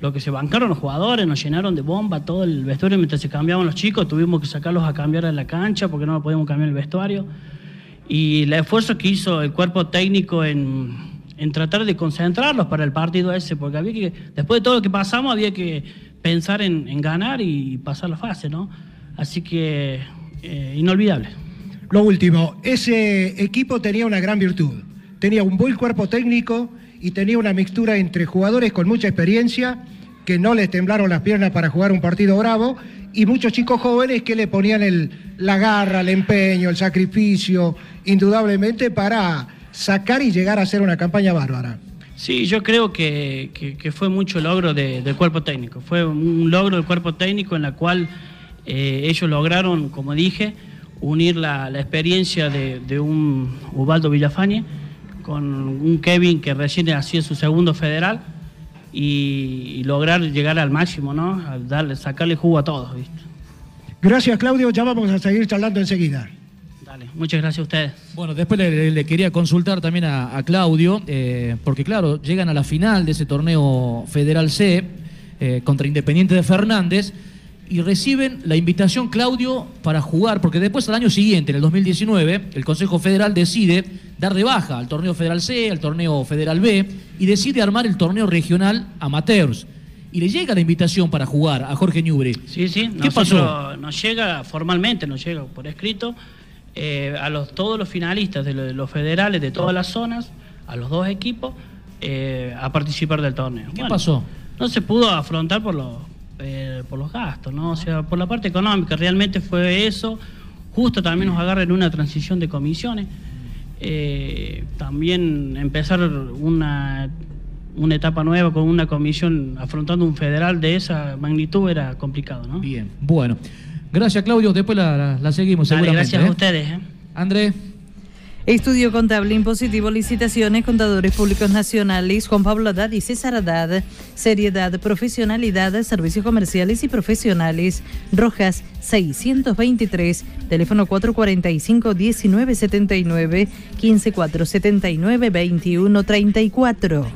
S10: lo que se bancaron los jugadores, nos llenaron de bomba todo el vestuario mientras se cambiaban los chicos, tuvimos que sacarlos a cambiar en la cancha porque no podíamos cambiar el vestuario. Y el esfuerzo que hizo el cuerpo técnico en, tratar de concentrarlos para el partido ese, porque había que, después de todo lo que pasamos, había que pensar en, ganar y pasar la fase, ¿no? Así que eh, inolvidable.
S2: Lo último, ese equipo tenía una gran virtud, tenía un buen cuerpo técnico y tenía una mixtura entre jugadores con mucha experiencia, que no les temblaron las piernas para jugar un partido bravo, y muchos chicos jóvenes que le ponían el, la garra, el empeño, el sacrificio, indudablemente para sacar y llegar a hacer una campaña bárbara.
S10: Sí, yo creo que, fue mucho logro del cuerpo técnico. Fue un logro del cuerpo técnico en la cual eh, ellos lograron, como dije, unir la, experiencia de, de, un Ubaldo Villafañe con un Kevin que recién hacía su segundo federal y, lograr llegar al máximo, ¿no? darle, sacarle jugo a todos, ¿viste?
S2: Gracias, Claudio. Ya vamos a seguir charlando enseguida.
S10: Dale, muchas gracias a ustedes.
S1: Bueno, después le, quería consultar también a, Claudio, eh, porque claro, llegan a la final de ese torneo Federal C eh, contra Independiente de Fernández y reciben la invitación, Claudio, para jugar, porque después al año siguiente, en el 2019, el Consejo Federal decide dar de baja al torneo Federal C, al torneo Federal B, y decide armar el torneo regional amateurs. Y le llega la invitación para jugar a Jorge Ñubre.
S10: Sí, sí. ¿Qué pasó? Nos llega formalmente, nos llega por escrito, eh, a los, todos los finalistas de los, federales de todas las zonas, a los dos equipos, eh, a participar del torneo.
S1: ¿Qué pasó?
S10: No se pudo afrontar por los eh, por los gastos, ¿no? O sea, por la parte económica, realmente fue eso. Justo también nos agarra en una transición de comisiones. Eh, también empezar una, una etapa nueva con una comisión afrontando un federal de esa magnitud era complicado, ¿no?
S1: Bien, bueno. Gracias, Claudio. Después la, seguimos.
S10: gracias
S1: a
S10: ¿eh? ustedes.
S1: André.
S4: Estudio Contable Impositivo, Licitaciones, Contadores Públicos Nacionales, Juan Pablo Haddad y César Haddad, Seriedad, Profesionalidad, Servicios Comerciales y Profesionales, Rojas 623, teléfono 445-1979, 15479-2134.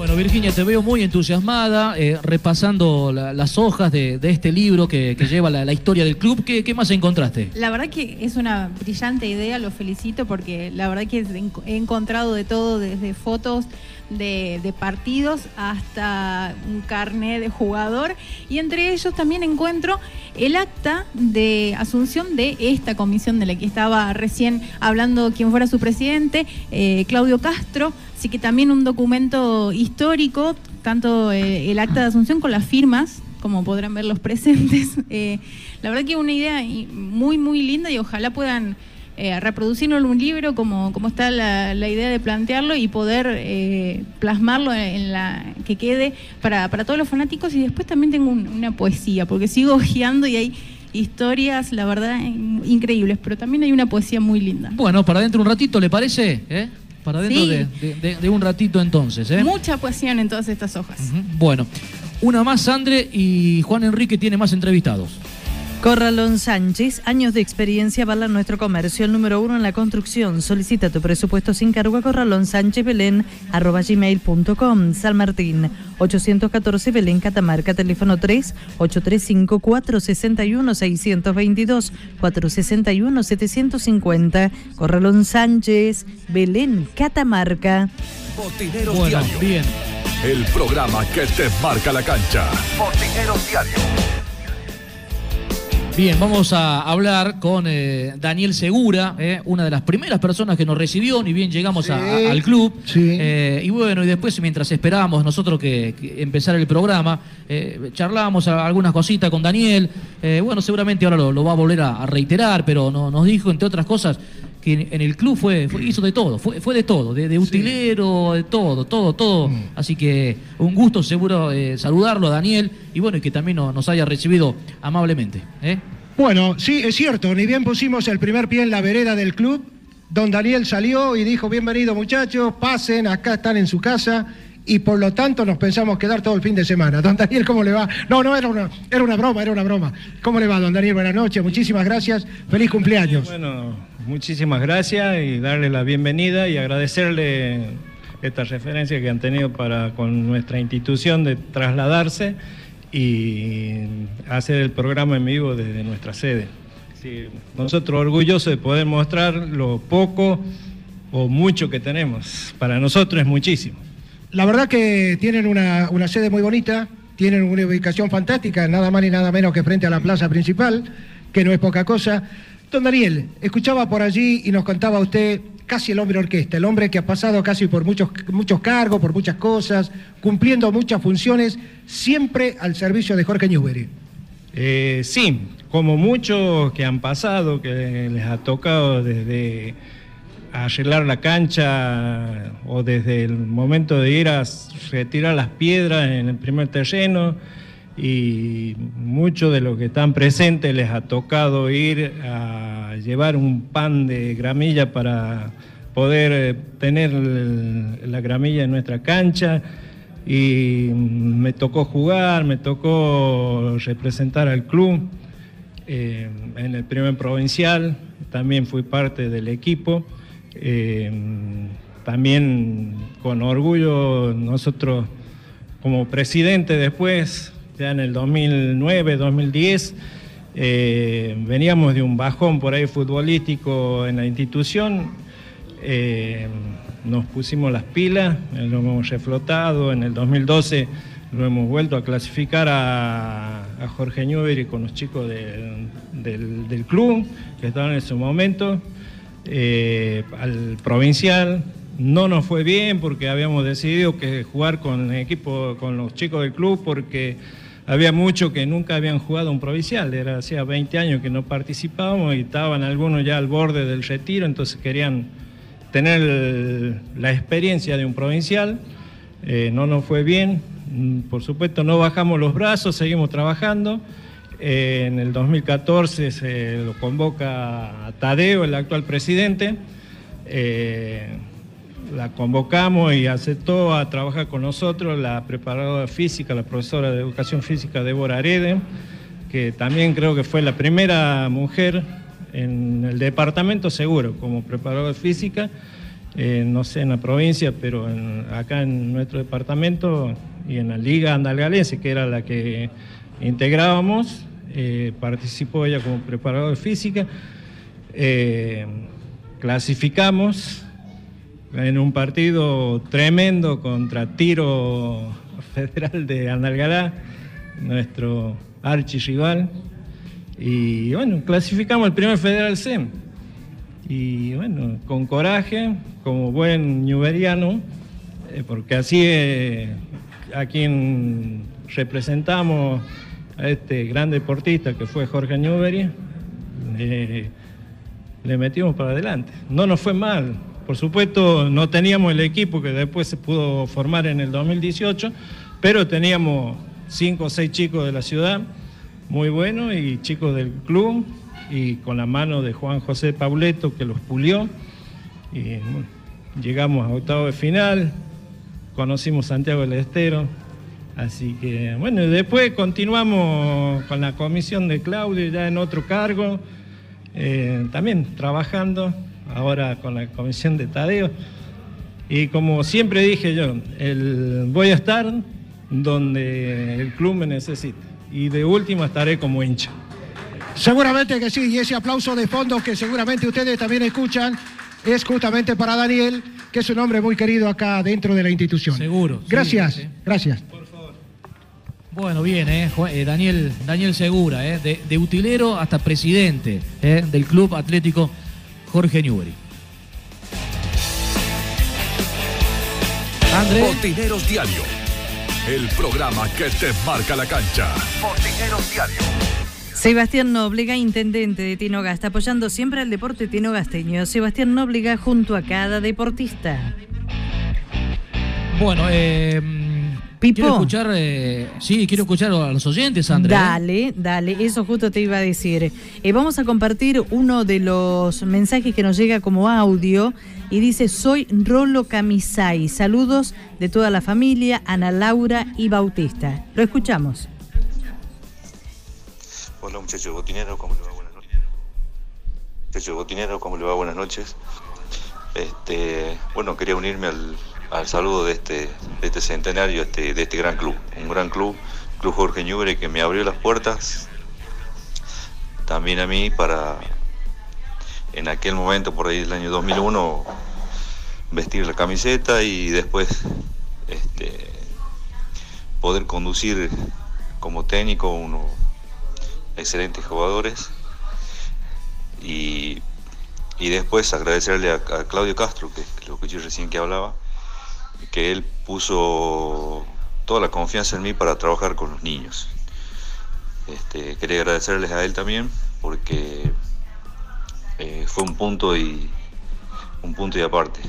S1: Bueno, Virginia, te veo muy entusiasmada, eh, repasando las hojas de, este libro que, lleva la, historia del club. ¿Qué, más encontraste?
S3: La verdad que es una brillante idea, lo felicito porque la verdad que he encontrado de todo, desde fotos de, partidos hasta un carnet de jugador y entre ellos también encuentro el acta de asunción de esta comisión de la que estaba recién hablando quien fuera su presidente, eh, Claudio Castro Así que también un documento histórico, tanto eh, el acta de asunción con las firmas, como podrán ver los presentes. Eh, la verdad que una idea muy, muy linda y ojalá puedan eh, reproducirlo en un libro como, como está la, idea de plantearlo y poder plasmarlo en la que quede para, todos los fanáticos. Y después también tengo una poesía, porque sigo ojeando y hay historias, la verdad, increíbles, pero también hay una poesía muy linda.
S1: Bueno, para dentro un ratito, ¿le parece? ¿Eh? Para dentro de, un ratito entonces. ¿eh?
S3: Mucha poesía en todas estas hojas.
S1: Bueno, una más, Sandre, y Juan Enrique tiene más entrevistados.
S4: Corralón Sánchez, años de experiencia avalan nuestro comercio, el número uno en la construcción. Solicita tu presupuesto sin cargo a Corralón Sánchez Belén, arroba gmail.com. San Martín, 814 Belén Catamarca, teléfono 3 835 461 622 461 750. Corralón Sánchez, Belén Catamarca.
S5: Botineros Diario. Bien. El programa que te marca la cancha. Botineros Diario.
S1: Bien, vamos a hablar con eh, Daniel Segura, eh, una de las primeras personas que nos recibió, ni bien llegamos al club. Eh, y bueno, y después mientras esperábamos nosotros que, empezara el programa, charlábamos algunas cositas con Daniel. bueno, seguramente ahora lo, va a volver a, reiterar, pero nos dijo, entre otras cosas, que en el club fue, hizo de todo, fue, fue de todo, de, utilero, de todo, todo, todo. Mm. Así que un gusto seguro eh, saludarlo a Daniel y bueno, y que también nos haya recibido amablemente. ¿eh?
S2: Bueno, sí, es cierto, ni bien pusimos el primer pie en la vereda del club, don Daniel salió y dijo, bienvenido muchachos, pasen, acá están en su casa y por lo tanto nos pensamos quedar todo el fin de semana. Don Daniel, ¿cómo le va? No, no, era una, era una broma, era una broma. ¿Cómo le va, don Daniel? Buenas noches, muchísimas gracias, feliz cumpleaños.
S11: Bueno, muchísimas gracias y darle la bienvenida y agradecerle esta referencia que han tenido para con nuestra institución de trasladarse y hacer el programa en vivo desde nuestra sede. nosotros orgullosos de poder mostrar lo poco o mucho que tenemos. Para nosotros es muchísimo.
S2: La verdad que tienen una, una sede muy bonita, tienen una ubicación fantástica, nada más ni nada menos que frente a la plaza principal, que no es poca cosa. Don Daniel, escuchaba por allí y nos contaba usted casi el hombre orquesta, el hombre que ha pasado casi por muchos, muchos cargos, por muchas cosas, cumpliendo muchas funciones, siempre al servicio de Jorge Newbery.
S11: Eh, sí, como muchos que han pasado, que les ha tocado desde arreglar la cancha o desde el momento de ir a retirar las piedras en el primer terreno, y muchos de los que están presentes les ha tocado ir a llevar un pan de gramilla para poder eh, tener la gramilla en nuestra cancha y me tocó jugar, me tocó representar al club eh, en el primer provincial
S12: también fui parte del equipo. Eh, también con orgullo nosotros como presidente después, ya en el 2009, 2010, eh, veníamos de un bajón por ahí futbolístico en la institución, eh, nos pusimos las pilas, lo hemos reflotado, en el 2012 lo hemos vuelto a clasificar a, Jorge Newbery con los chicos del, club que estaban en su momento, eh, al provincial, no nos fue bien porque habíamos decidido que jugar con equipo, con los chicos del club porque había muchos que nunca habían jugado un provincial, era hacía 20 años que no participábamos y estaban algunos ya al borde del retiro, entonces querían tener la experiencia de un provincial. Eh, no nos fue bien, mm, por supuesto no bajamos los brazos, seguimos trabajando. Eh, en el 2014 se lo convoca a Tadeo, el actual presidente. Eh, la convocamos y aceptó a trabajar con nosotros la preparadora física, la profesora de educación física Débora Arede, que también creo que fue la primera mujer en el departamento seguro como preparadora física, eh, no sé en la provincia, pero acá en nuestro departamento y en la Liga Andalgalense, que era la que integrábamos, eh, participó ella como preparadora física. Eh, clasificamos en un partido tremendo contra Tiro Federal de Andalgalá, nuestro archirrival. Y bueno, clasificamos el primer Federal SEM. Y bueno, con coraje, como buen ñuberiano, eh, porque así a quien representamos a este gran deportista que fue Jorge Newbery, le metimos para adelante. No nos fue mal, por supuesto, no teníamos el equipo que después se pudo formar en el 2018, pero teníamos cinco o seis chicos de la ciudad, muy buenos, y chicos del club, y con la mano de Juan José Pauleto que los pulió. Y llegamos a octavo de final, conocimos Santiago del Estero, así que bueno, y después continuamos con la comisión de Claudio ya en otro cargo, eh, también trabajando ahora con la comisión de Tadeo. Y como siempre dije yo, el, voy a estar donde el club me necesite. Y de último estaré como hincha.
S2: Seguramente que sí, y ese aplauso de fondo que seguramente ustedes también escuchan es justamente para Daniel, que es un hombre muy querido acá dentro de la institución.
S1: Seguro.
S2: Gracias, gracias.
S1: Bueno, bien, eh, eh, Daniel, Daniel Segura, eh, de, utilero hasta presidente eh, del Club Atlético Jorge Newbery.
S13: André. Botineros Diario. El programa que te marca la cancha. Botineros
S4: Diario. Sebastián Nóbrega, intendente de Tinoga, está apoyando siempre al deporte tinogasteño. Sebastián Nóbrega junto a cada deportista.
S1: Bueno, eh Quiero escuchar, eh, sí, quiero escuchar a los oyentes, André.
S4: Dale, dale, eso justo te iba a decir. Eh, vamos a compartir uno de los mensajes que nos llega como audio y dice, soy Rolo Camisay. Saludos de toda la familia, Ana Laura y Bautista. Lo escuchamos.
S14: Hola muchachos botineros, ¿cómo le va? Buenas noches. Muchachos botineros, ¿cómo le va? Buenas noches. Este, bueno, quería unirme al, al saludo de este, de este centenario, este, de este gran club. Un gran club, Club Jorge Ñubre, que me abrió las puertas también a mí para, en aquel momento, por ahí el año 2001, vestir la camiseta y después este, poder conducir como técnico unos excelentes jugadores y, después agradecerle a, a Claudio Castro, que es lo que yo recién que hablaba, que él puso toda la confianza en mí para trabajar con los niños. Este, quería agradecerles a él también porque eh, fue un punto y un punto y aparte.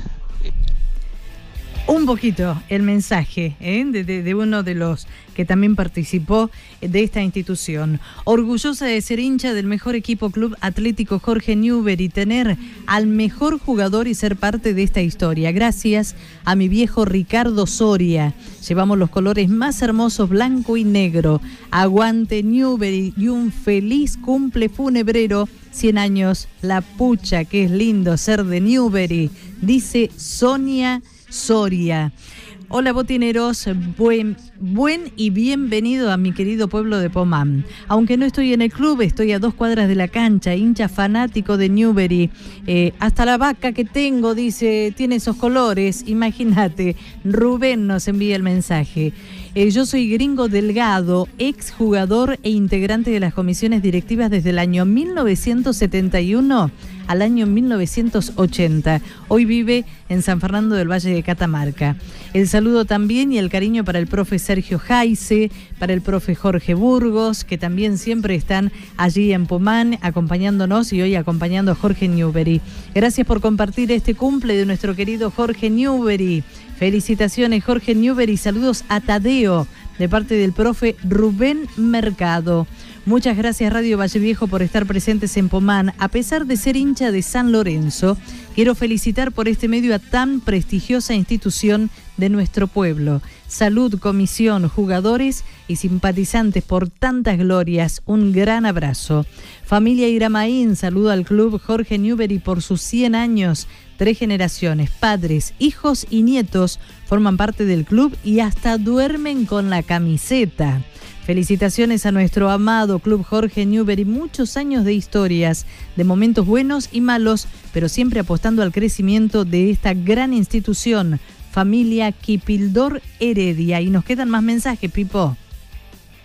S4: un poquito el mensaje ¿eh? de, uno de los que también participó de esta institución. Orgullosa de ser hincha del mejor equipo Club Atlético Jorge Newber y tener al mejor jugador y ser parte de esta historia. Gracias a mi viejo Ricardo Soria. Llevamos los colores más hermosos, blanco y negro. Aguante Newbery y un feliz cumple funebrero. 100 años, la pucha, que es lindo ser de Newbery, dice Sonia Soria. Hola botineros, buen, buen y bienvenido a mi querido pueblo de Pomán. Aunque no estoy en el club, estoy a dos cuadras de la cancha, hincha fanático de Newbery. Eh, hasta la vaca que tengo, dice, tiene esos colores. Imagínate, Rubén nos envía el mensaje. Eh, yo soy Gringo Delgado, ex jugador e integrante de las comisiones directivas desde el año 1971 al año 1980. Hoy vive en San Fernando del Valle de Catamarca. El saludo también y el cariño para el profe Sergio Jaise, para el profe Jorge Burgos, que también siempre están allí en Pomán acompañándonos y hoy acompañando a Jorge Newbery. Gracias por compartir este cumple de nuestro querido Jorge Newbery. Felicitaciones, Jorge Newbery. Saludos a Tadeo de parte del profe Rubén Mercado. Muchas gracias Radio Valle Viejo por estar presentes en Pomán. A pesar de ser hincha de San Lorenzo, quiero felicitar por este medio a tan prestigiosa institución de nuestro pueblo. Salud, comisión, jugadores y simpatizantes por tantas glorias. Un gran abrazo. Familia Iramaín, saludo al club Jorge Newbery por sus 100 años Tres generaciones, padres, hijos y nietos forman parte del club y hasta duermen con la camiseta. Felicitaciones a nuestro amado Club Jorge Newbery, muchos años de historias, de momentos buenos y malos, pero siempre apostando al crecimiento de esta gran institución, familia Kipildor Heredia. Y nos quedan más mensajes, Pipo.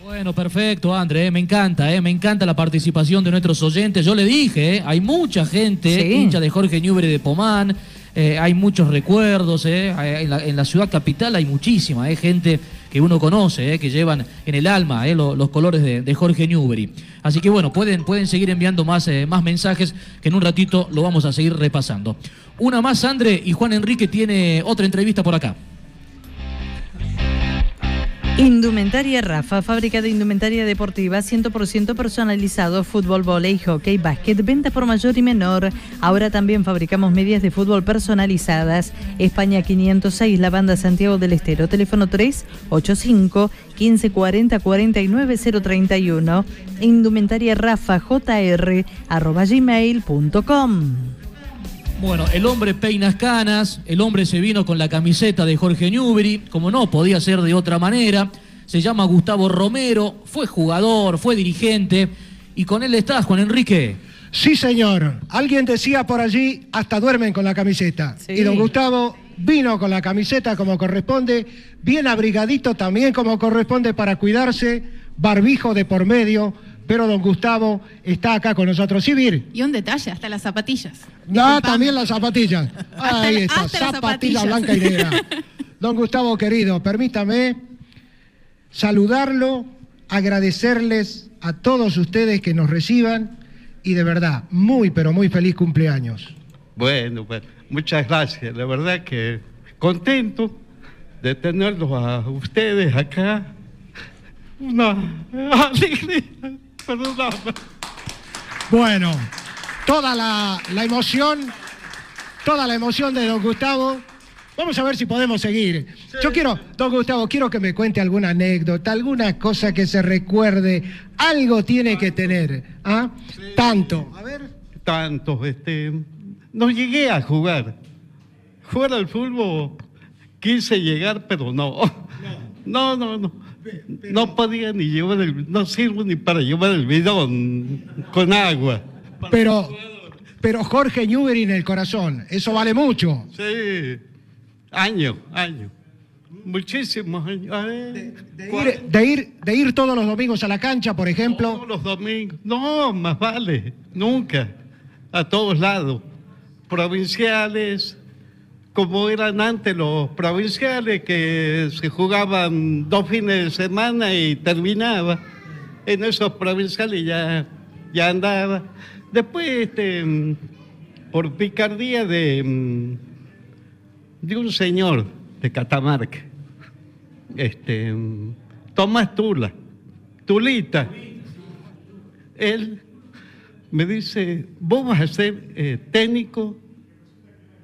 S1: Bueno, perfecto, André, me encanta, eh, me encanta la participación de nuestros oyentes. Yo le dije, eh, hay mucha gente hincha de Jorge Newbery de Pomán, eh, hay muchos recuerdos, en la, ciudad capital hay muchísima gente que uno conoce, que llevan en el alma los, colores de, Jorge Newbery. Así que bueno, pueden, pueden seguir enviando más, más mensajes que en un ratito lo vamos a seguir repasando. Una más, André, y Juan Enrique tiene otra entrevista por acá.
S4: Indumentaria Rafa, fábrica de indumentaria deportiva 100% personalizado, fútbol, volei, hockey, básquet, venta por mayor y menor. Ahora también fabricamos medias de fútbol personalizadas. España 506, la banda Santiago del Estero, teléfono 385 1540 49031. Indumentaria Rafa, jr, arroba gmail.com.
S1: Bueno, el hombre peinas canas, el hombre se vino con la camiseta de Jorge Newbery, como no podía ser de otra manera. Se llama Gustavo Romero, fue jugador, fue dirigente. Y con él estás, Juan Enrique.
S2: Sí, señor. Alguien decía por allí, hasta duermen con la camiseta. Y don Gustavo vino con la camiseta como corresponde, bien abrigadito también como corresponde para cuidarse, barbijo de por medio pero don Gustavo está acá con nosotros. Sí, Vir.
S3: Y un detalle, hasta las zapatillas.
S2: No, también las zapatillas. Ahí está, zapatilla blanca y negra. Don Gustavo querido, permítame saludarlo, agradecerles a todos ustedes que nos reciban y de verdad, muy, pero muy feliz cumpleaños.
S15: Bueno, pues muchas gracias. La verdad que contento de tenerlos a ustedes acá. Una alegría.
S2: Bueno, toda la, emoción, toda la emoción de don Gustavo. Vamos a ver si podemos seguir. Yo quiero, don Gustavo, quiero que me cuente alguna anécdota, alguna cosa que se recuerde. Algo tiene que tener. ¿ah? Tanto.
S15: A ver. Tanto, este. No llegué a jugar. Jugar al fútbol quise llegar, pero no. No, no, no. No podía ni llevar el, no sirvo ni para llevar el bidón con agua.
S2: Pero, pero Jorge Newbery en el corazón, eso vale mucho.
S15: Sí, años, años. Muchísimos años.
S2: De, ir, de, ir, todos los domingos a la cancha, por ejemplo.
S15: Todos los domingos. No, más vale. Nunca. A todos lados. Provinciales, como eran antes los provinciales, que se jugaban dos fines de semana y terminaba. En esos provinciales ya, ya andaba. Después, este, por picardía de, de un señor de Catamarca. Este, Tomás Tula, Tulita. Él me dice, vos vas a ser eh, técnico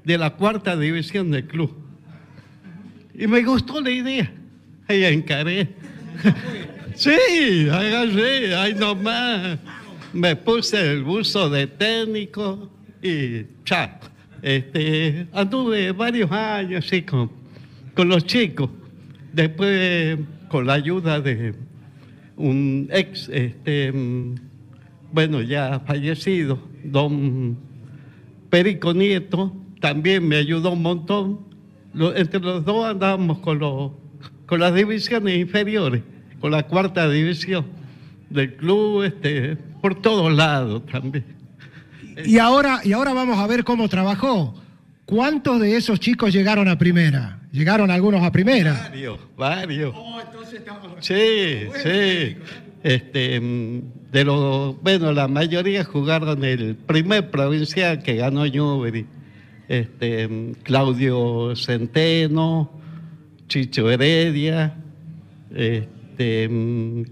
S15: de la cuarta división del club. Y me gustó la idea. Ahí encaré. sí, agarré, ahí nomás. Me puse el buzo de técnico y chao. Este, anduve varios años así con, los chicos. Después, con la ayuda de un ex, este, bueno, ya fallecido, don Perico Nieto, también me ayudó un montón. entre los dos andábamos con, los, con las divisiones inferiores, con la cuarta división del club, este, por todos lados también.
S2: Y ahora, y ahora vamos a ver cómo trabajó. ¿Cuántos de esos chicos llegaron a primera? ¿Llegaron algunos a primera?
S15: Varios, varios. sí, sí. Este, de los, bueno, la mayoría jugaron el primer provincial que ganó Newbery. Este, Claudio Centeno, Chicho Heredia, este,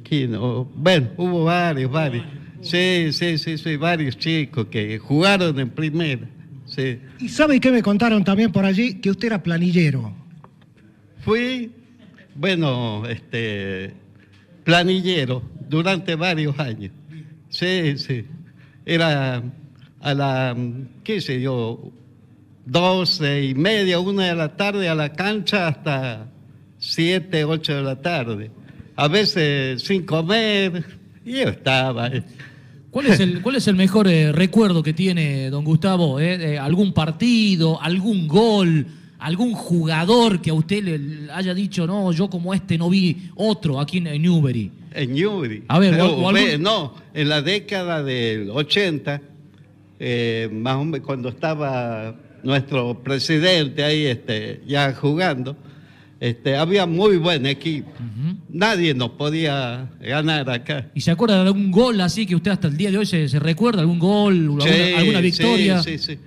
S15: ¿quién? bueno, hubo varios, varios. Sí, sí, sí, sí, varios chicos que jugaron en primera. Sí.
S2: ¿Y sabe qué me contaron también por allí? Que usted era planillero.
S15: Fui, bueno, este, planillero durante varios años. Sí, sí. Era a la, qué sé yo, doce y media, una de la tarde a la cancha hasta siete, ocho de la tarde. A veces sin comer, y yo estaba.
S1: ¿Cuál es el, cuál es el mejor eh, recuerdo que tiene don Gustavo? Eh? ¿Algún partido, algún gol, algún jugador que a usted le haya dicho, no, yo como este no vi otro aquí en, Newbery?
S15: En Newbery.
S1: A ver,
S15: no, en la década del 80, eh, más o menos cuando estaba nuestro presidente ahí este, ya jugando, este, había muy buen equipo. Nadie nos podía ganar acá.
S1: ¿Y se acuerda de algún gol así que usted hasta el día de hoy se, recuerda? ¿Algún gol? alguna, victoria?
S15: Sí, sí, sí.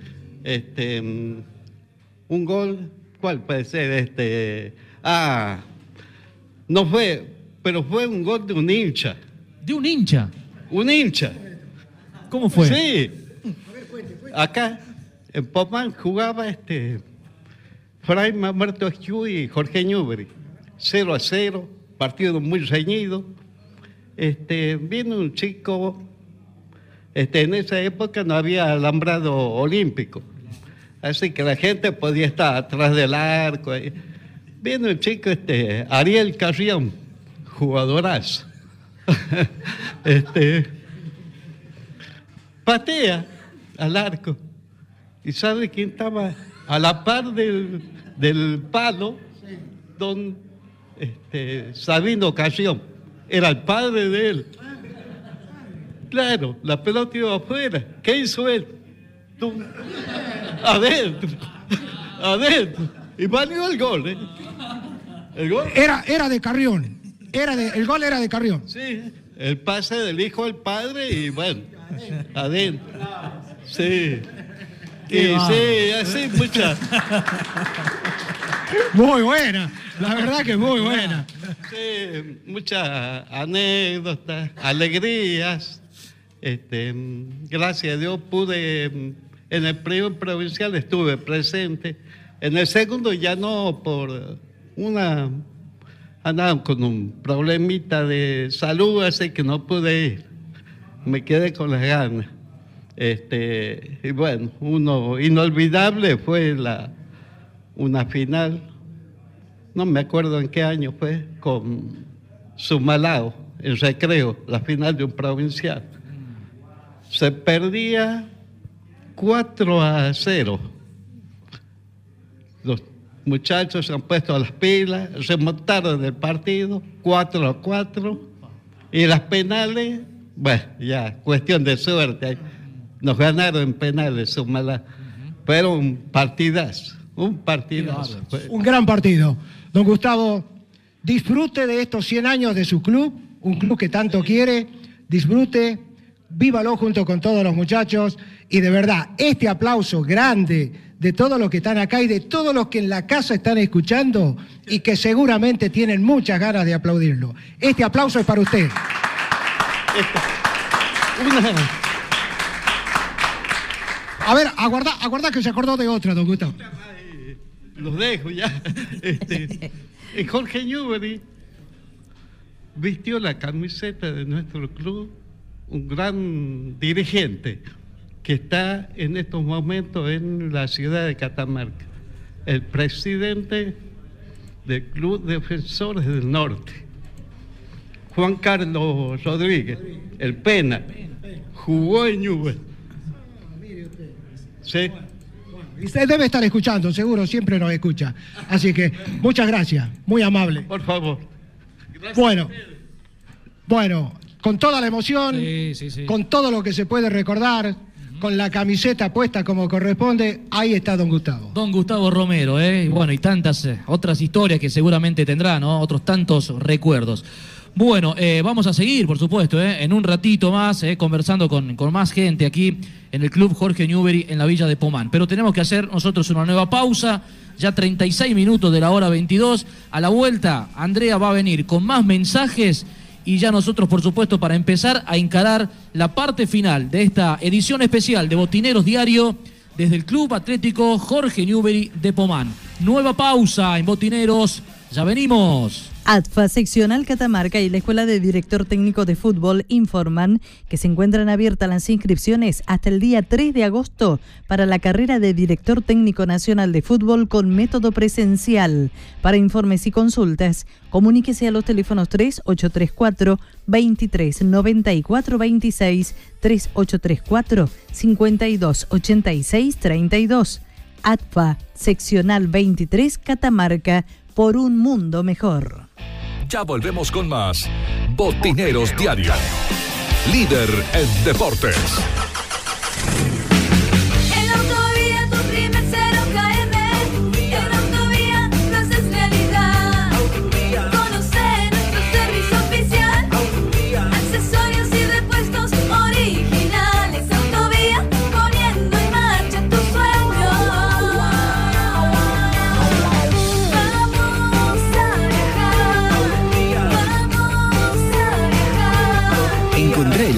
S15: Este, mm, un gol, ¿cuál puede ser? Este, ah, no fue, pero fue un gol de un hincha.
S1: ¿De un hincha?
S15: Un hincha.
S1: ¿Cómo fue?
S15: Sí. Acá, en Popán, jugaba este Fray Muerto y Jorge Newbery. 0 a 0, partido muy reñido. Este, vino un chico, este, en esa época no había alambrado olímpico, así que la gente podía estar atrás del arco. Vino un chico, este, Ariel Carrión, jugadorazo. este, patea al arco. ¿Y sabe quién estaba a la par del, del palo, don este, Sabino Ocasión. Era el padre de él. Claro, la pelota iba afuera. ¿Qué hizo él? Adentro. Adentro. Y valió el gol, ¿eh?
S2: El gol. Era, era de Carrión. Era de, el gol era de Carrión.
S15: Sí, el pase del hijo al padre y bueno, adentro. Sí. Sí, sí, así muchas.
S2: Muy buena, la verdad que muy buena.
S15: Sí, muchas anécdotas, alegrías. Este, gracias a Dios pude, en el primer provincial estuve presente. En el segundo ya no, por una, andaba con un problemita de salud, así que no pude ir. Me quedé con las ganas. Este, y bueno, uno inolvidable fue la, una final, no me acuerdo en qué año fue, con Sumalao, en recreo, la final de un provincial. Se perdía 4 a 0. Los muchachos se han puesto las pilas, remontaron el partido, 4 a 4. Y las penales, bueno, ya, cuestión de suerte. Nos ganaron en penales, son malas. Pero un partidazo, un partidazo.
S2: Un gran partido. Don Gustavo, disfrute de estos 100 años de su club, un club que tanto quiere, disfrute, vívalo junto con todos los muchachos y de verdad, este aplauso grande de todos los que están acá y de todos los que en la casa están escuchando y que seguramente tienen muchas ganas de aplaudirlo. Este aplauso es para usted. A ver, aguarda, aguarda que se acordó de otra, don Gustavo.
S15: Los dejo ya. Este, Jorge Newbery vistió la camiseta de nuestro club, un gran dirigente que está en estos momentos en la ciudad de Catamarca, el presidente del Club de Defensores del Norte, Juan Carlos Rodríguez, el Pena, jugó en Newbery. Sí.
S2: Usted debe estar escuchando, seguro, siempre nos escucha. Así que muchas gracias, muy amable.
S15: Por favor.
S2: Bueno, bueno, con toda la emoción, con todo lo que se puede recordar, con la camiseta puesta como corresponde, ahí está don Gustavo.
S1: Don Gustavo Romero, ¿eh? Bueno, y tantas eh, otras historias que seguramente tendrá, ¿no? Otros tantos recuerdos. Bueno, eh, vamos a seguir, por supuesto, ¿eh? en un ratito más, eh, conversando con, con, más gente aquí en el Club Jorge Newbery en la Villa de Pomán. Pero tenemos que hacer nosotros una nueva pausa, ya 36 minutos de la hora 22. A la vuelta, Andrea va a venir con más mensajes y ya nosotros, por supuesto, para empezar a encarar la parte final de esta edición especial de Botineros Diario desde el Club Atlético Jorge Newbery de Pomán. Nueva pausa en Botineros, ya venimos.
S4: ADFA Seccional Catamarca y la Escuela de Director Técnico de Fútbol informan que se encuentran abiertas las inscripciones hasta el día 3 de agosto para la carrera de Director Técnico Nacional de Fútbol con método presencial. Para informes y consultas, comuníquese a los teléfonos 3834 2394 26 3834 5286 32. ADFA Seccional 23 Catamarca por un mundo mejor.
S5: Ya volvemos con más Botineros Diario. Líder en deportes.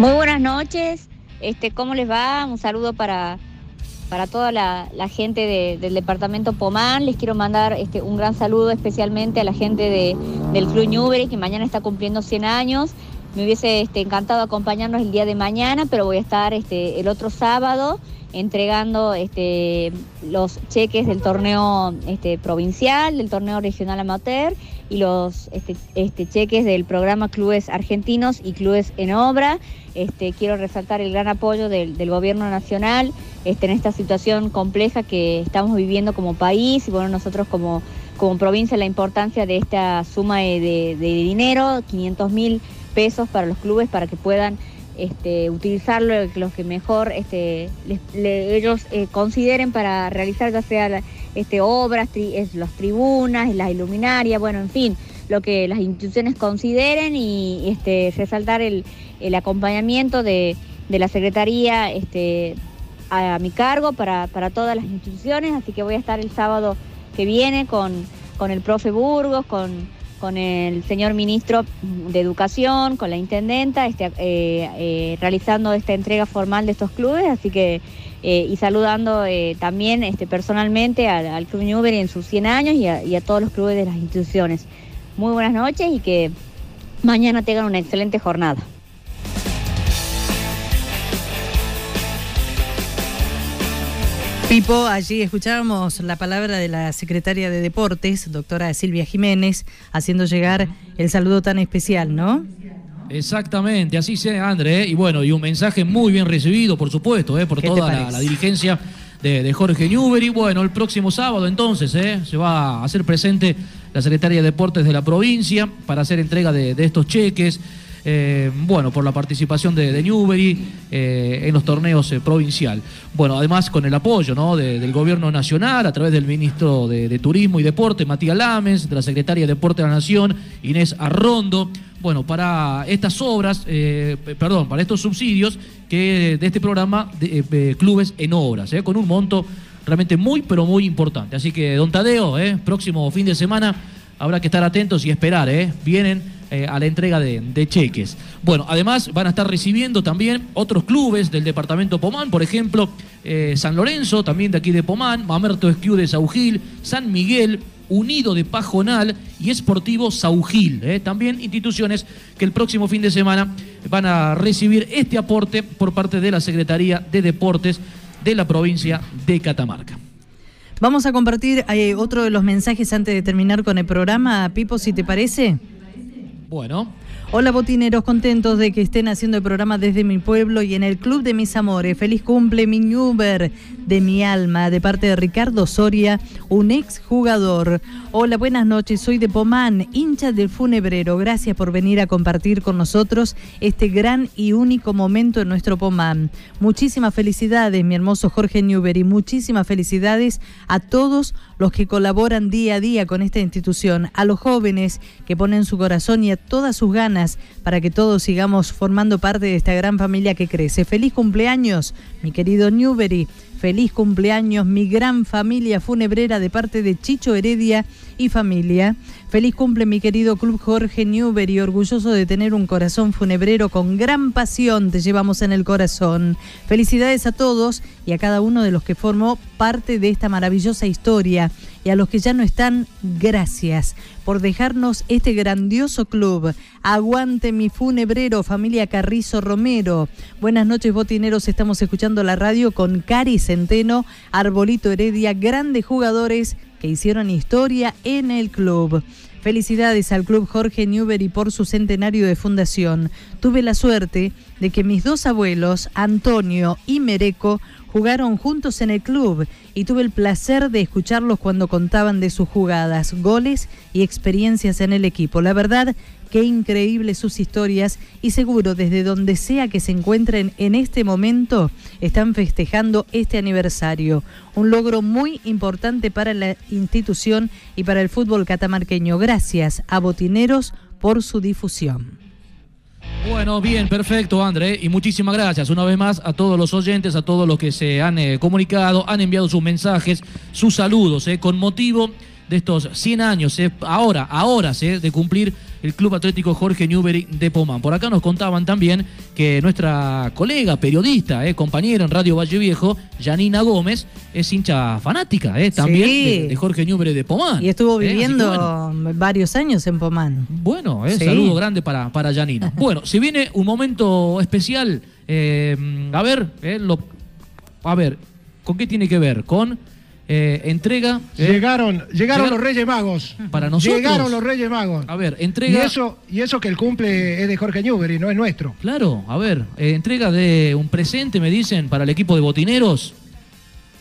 S16: Muy buenas noches, este, ¿cómo les va? Un saludo para, para toda la, gente de- del departamento Pomán. Les quiero mandar este, un gran saludo especialmente a la gente de- del Club Newbery que mañana está cumpliendo 100 años. Me hubiese este, encantado acompañarnos el día de mañana, pero voy a estar este, el otro sábado entregando este, los cheques del torneo este, provincial, del torneo regional amateur y los este, este, cheques del programa Clubes Argentinos y Clubes en Obra. Este, quiero resaltar el gran apoyo del, del gobierno nacional este, en esta situación compleja que estamos viviendo como país y bueno, nosotros como, como provincia la importancia de esta suma de, de- de dinero, 500 mil pesos para los clubes para que puedan este, utilizarlo los que mejor este, ellos eh, consideren para realizar ya sea este, obras, tri- las tribunas, las iluminarias, bueno, en fin, lo que las instituciones consideren y este, resaltar el, acompañamiento de, la Secretaría a, mi cargo para, para todas las instituciones, así que voy a estar el sábado que viene con, con el profe Burgos, con, con el señor ministro de Educación, con la intendenta, este, eh, eh, realizando esta entrega formal de estos clubes, así que eh, y saludando también este, personalmente al, Club Newbery en sus 100 años y a todos los clubes de las instituciones. Muy buenas noches y que mañana tengan una excelente jornada.
S4: Pipo, allí escuchábamos la palabra de la secretaria de Deportes, doctora Silvia Jiménez, haciendo llegar el saludo tan especial, ¿no?
S1: Exactamente, así sea, André. ¿eh? Y bueno, y un mensaje muy bien recibido, por supuesto, ¿eh? por
S4: ¿Qué te
S1: toda la, dirigencia de, de Jorge Newbery. Bueno, el próximo sábado entonces ¿eh? se va a hacer presente la secretaria de Deportes de la provincia para hacer entrega de, de estos cheques. Eh, bueno, por la participación de, Newbery eh, en los torneos eh, provincial. Bueno, además con el apoyo ¿no? de- del gobierno nacional a través del ministro de, Turismo y Deporte, Matías Lames, de la secretaria de Deporte de la Nación, Inés Arrondo. Bueno, para estas obras, eh, perdón, para estos subsidios que de este programa de, Clubes en Obras, con un monto realmente muy, pero muy importante. Así que, don Tadeo, próximo fin de semana habrá que estar atentos y esperar, eh, vienen eh, a la entrega de, cheques. Bueno, además van a estar recibiendo también otros clubes del departamento Pomán, por ejemplo, eh, San Lorenzo, también de aquí de Pomán, Mamerto Esquiu de Saugil, San Miguel, Unido de Pajonal y Esportivo Saugil. eh, También instituciones que el próximo fin de semana van a recibir este aporte por parte de la Secretaría de Deportes de la provincia de Catamarca.
S4: Vamos a compartir eh, otro de los mensajes antes de terminar con el programa, Pipo, si te parece.
S1: Bueno.
S4: Hola botineros, contentos de que estén haciendo el programa desde mi pueblo y en el Club de Mis Amores. Feliz cumple mi Uber de mi alma, de parte de Ricardo Soria, un ex jugador. Hola, buenas noches, soy de Pomán, hincha del funebrero. Gracias por venir a compartir con nosotros este gran y único momento en nuestro Pomán. Muchísimas felicidades, mi hermoso Jorge Newbery. Muchísimas felicidades a todos los que colaboran día a día con esta institución, a los jóvenes que ponen su corazón y a todas sus ganas para que todos sigamos formando parte de esta gran familia que crece. Feliz cumpleaños, mi querido Newbery. Feliz cumpleaños, mi gran familia funebrera de parte de Chicho Heredia y familia. Feliz cumple, mi querido Club Jorge Newbery, orgulloso de tener un corazón funebrero con gran pasión, te llevamos en el corazón. Felicidades a todos y a cada uno de los que formó parte de esta maravillosa historia. Y a los que ya no están, gracias por dejarnos este grandioso club. Aguante mi funebrero, familia Carrizo Romero. Buenas noches, botineros. Estamos escuchando la radio con Cari Centeno, Arbolito Heredia, grandes jugadores que hicieron historia en el club. Felicidades al Club Jorge Newbery por su centenario de fundación. Tuve la suerte de que mis dos abuelos, Antonio y Mereco, jugaron juntos en el club y tuve el placer de escucharlos cuando contaban de sus jugadas, goles y experiencias en el equipo. La verdad, qué increíbles sus historias y seguro desde donde sea que se encuentren en este momento están festejando este aniversario. Un logro muy importante para la institución y para el fútbol catamarqueño. Gracias a Botineros por su difusión.
S1: Bueno, bien, perfecto, André. Y muchísimas gracias una vez más a todos los oyentes, a todos los que se han eh, comunicado, han enviado sus mensajes, sus saludos, eh, con motivo de estos 100 años, eh, ahora, ahora, eh, de cumplir el Club Atlético Jorge Newbery de Pomán. Por acá nos contaban también que nuestra colega, periodista, eh, compañera en Radio Valle Viejo, Janina Gómez, es hincha fanática eh, también
S4: Sí.
S1: de, de Jorge Newbery de Pomán.
S4: Y estuvo
S1: Eh,
S4: viviendo
S1: bueno.
S4: varios años en Pomán.
S1: Bueno,
S4: Sí.
S1: saludo grande para, para Janina. Bueno, si viene un momento especial, a ver, lo- a ver, ¿con qué tiene que ver? Con eh, entrega. eh,
S2: Llegaron, llegaron
S1: llegar-
S2: los Reyes Magos.
S1: Para nosotros.
S2: Llegaron los Reyes Magos.
S1: A ver,
S2: Y
S1: entrega.
S2: eso, y eso que el cumple es de Jorge Newbery, no es nuestro.
S1: Claro, a ver, eh, entrega de un presente, me dicen, para el equipo de botineros.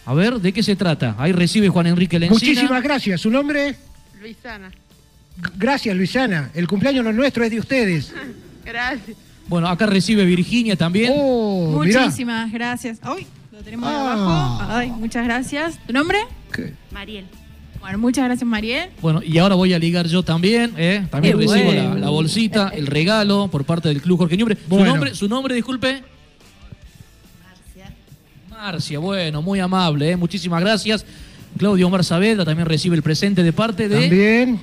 S1: A ver, ¿de qué se trata? Ahí recibe Juan Enrique Lencina.
S2: Muchísimas gracias. ¿Su nombre?
S17: Luisana.
S2: Gracias, Luisana. El cumpleaños no es nuestro, es de ustedes.
S17: Gracias.
S1: Bueno, acá recibe Virginia también.
S2: Oh,
S3: Muchísimas gracias. Ay, lo tenemos
S2: Ah.
S3: abajo. Ay, muchas gracias. ¿Tu nombre?
S17: Mariel.
S3: Bueno, muchas gracias, Mariel.
S1: Bueno, y ahora voy a ligar yo también, ¿eh? También
S3: Qué
S1: recibo
S3: bueno.
S1: la, la bolsita, el regalo por parte del Club Jorge Ñubre. ¿Su
S2: Bueno.
S1: nombre, su nombre, disculpe? Marcia. Marcia, bueno, muy amable, ¿eh? Muchísimas gracias. Claudio Omar Saavedra también recibe el presente de parte de
S2: También.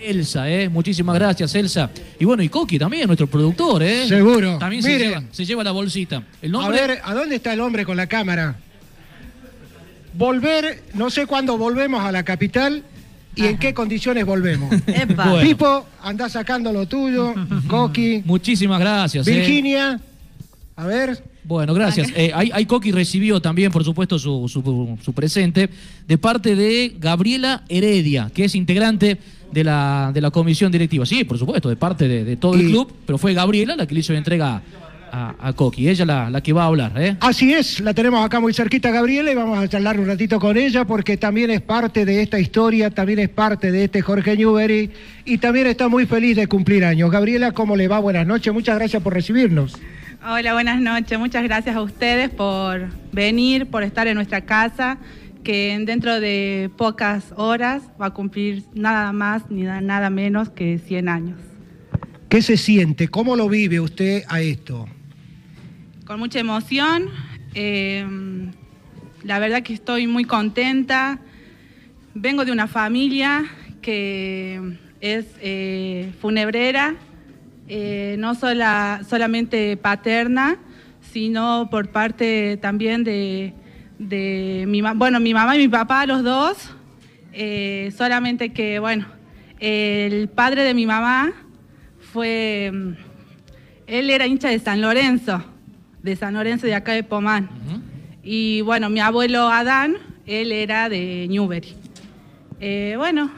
S1: Elsa, ¿eh? Muchísimas gracias, Elsa. Y bueno, y Coqui también, nuestro productor, ¿eh?
S2: Seguro.
S1: También se lleva, se lleva la bolsita. El
S2: A
S1: nombre...
S2: ver, ¿a dónde está el hombre con la cámara? Volver, no sé cuándo volvemos a la capital y en qué condiciones volvemos.
S1: Bueno.
S2: Pipo, anda sacando lo tuyo. Coqui.
S1: Muchísimas gracias. ¿eh?
S2: A ver.
S1: Bueno, gracias. Eh, ahí, ahí Coqui recibió también, por supuesto, su, su- su presente de parte de Gabriela Heredia, que es integrante de la, de la comisión directiva. Sí, por supuesto, de parte de, de todo el club, pero fue Gabriela la que le hizo la entrega a, a Coqui. Ella la, la que va a hablar. ¿eh?
S2: Así es, la tenemos acá muy cerquita, Gabriela, y vamos a charlar un ratito con ella porque también es parte de esta historia, también es parte de este Jorge Newbery y también está muy feliz de cumplir años. Gabriela, ¿cómo le va? Buenas noches, muchas gracias por recibirnos.
S17: Hola, buenas noches. Muchas gracias a ustedes por venir, por estar en nuestra casa, que dentro de pocas horas va a cumplir nada más ni na- nada menos que 100 años.
S2: ¿Qué se siente? ¿Cómo lo vive usted a esto?
S17: Con mucha emoción. eh, la verdad que estoy muy contenta. Vengo de una familia que es eh, funebrera, eh, no sola- solamente paterna, sino por parte también de, de mi, bueno, mi mamá y mi papá, los dos. eh, solamente que, bueno, el padre de mi mamá fue, mm, él era hincha de San Lorenzo, de San Lorenzo de acá de Pomán. Y bueno, mi abuelo Adán, él era de Newbery. Eh, bueno,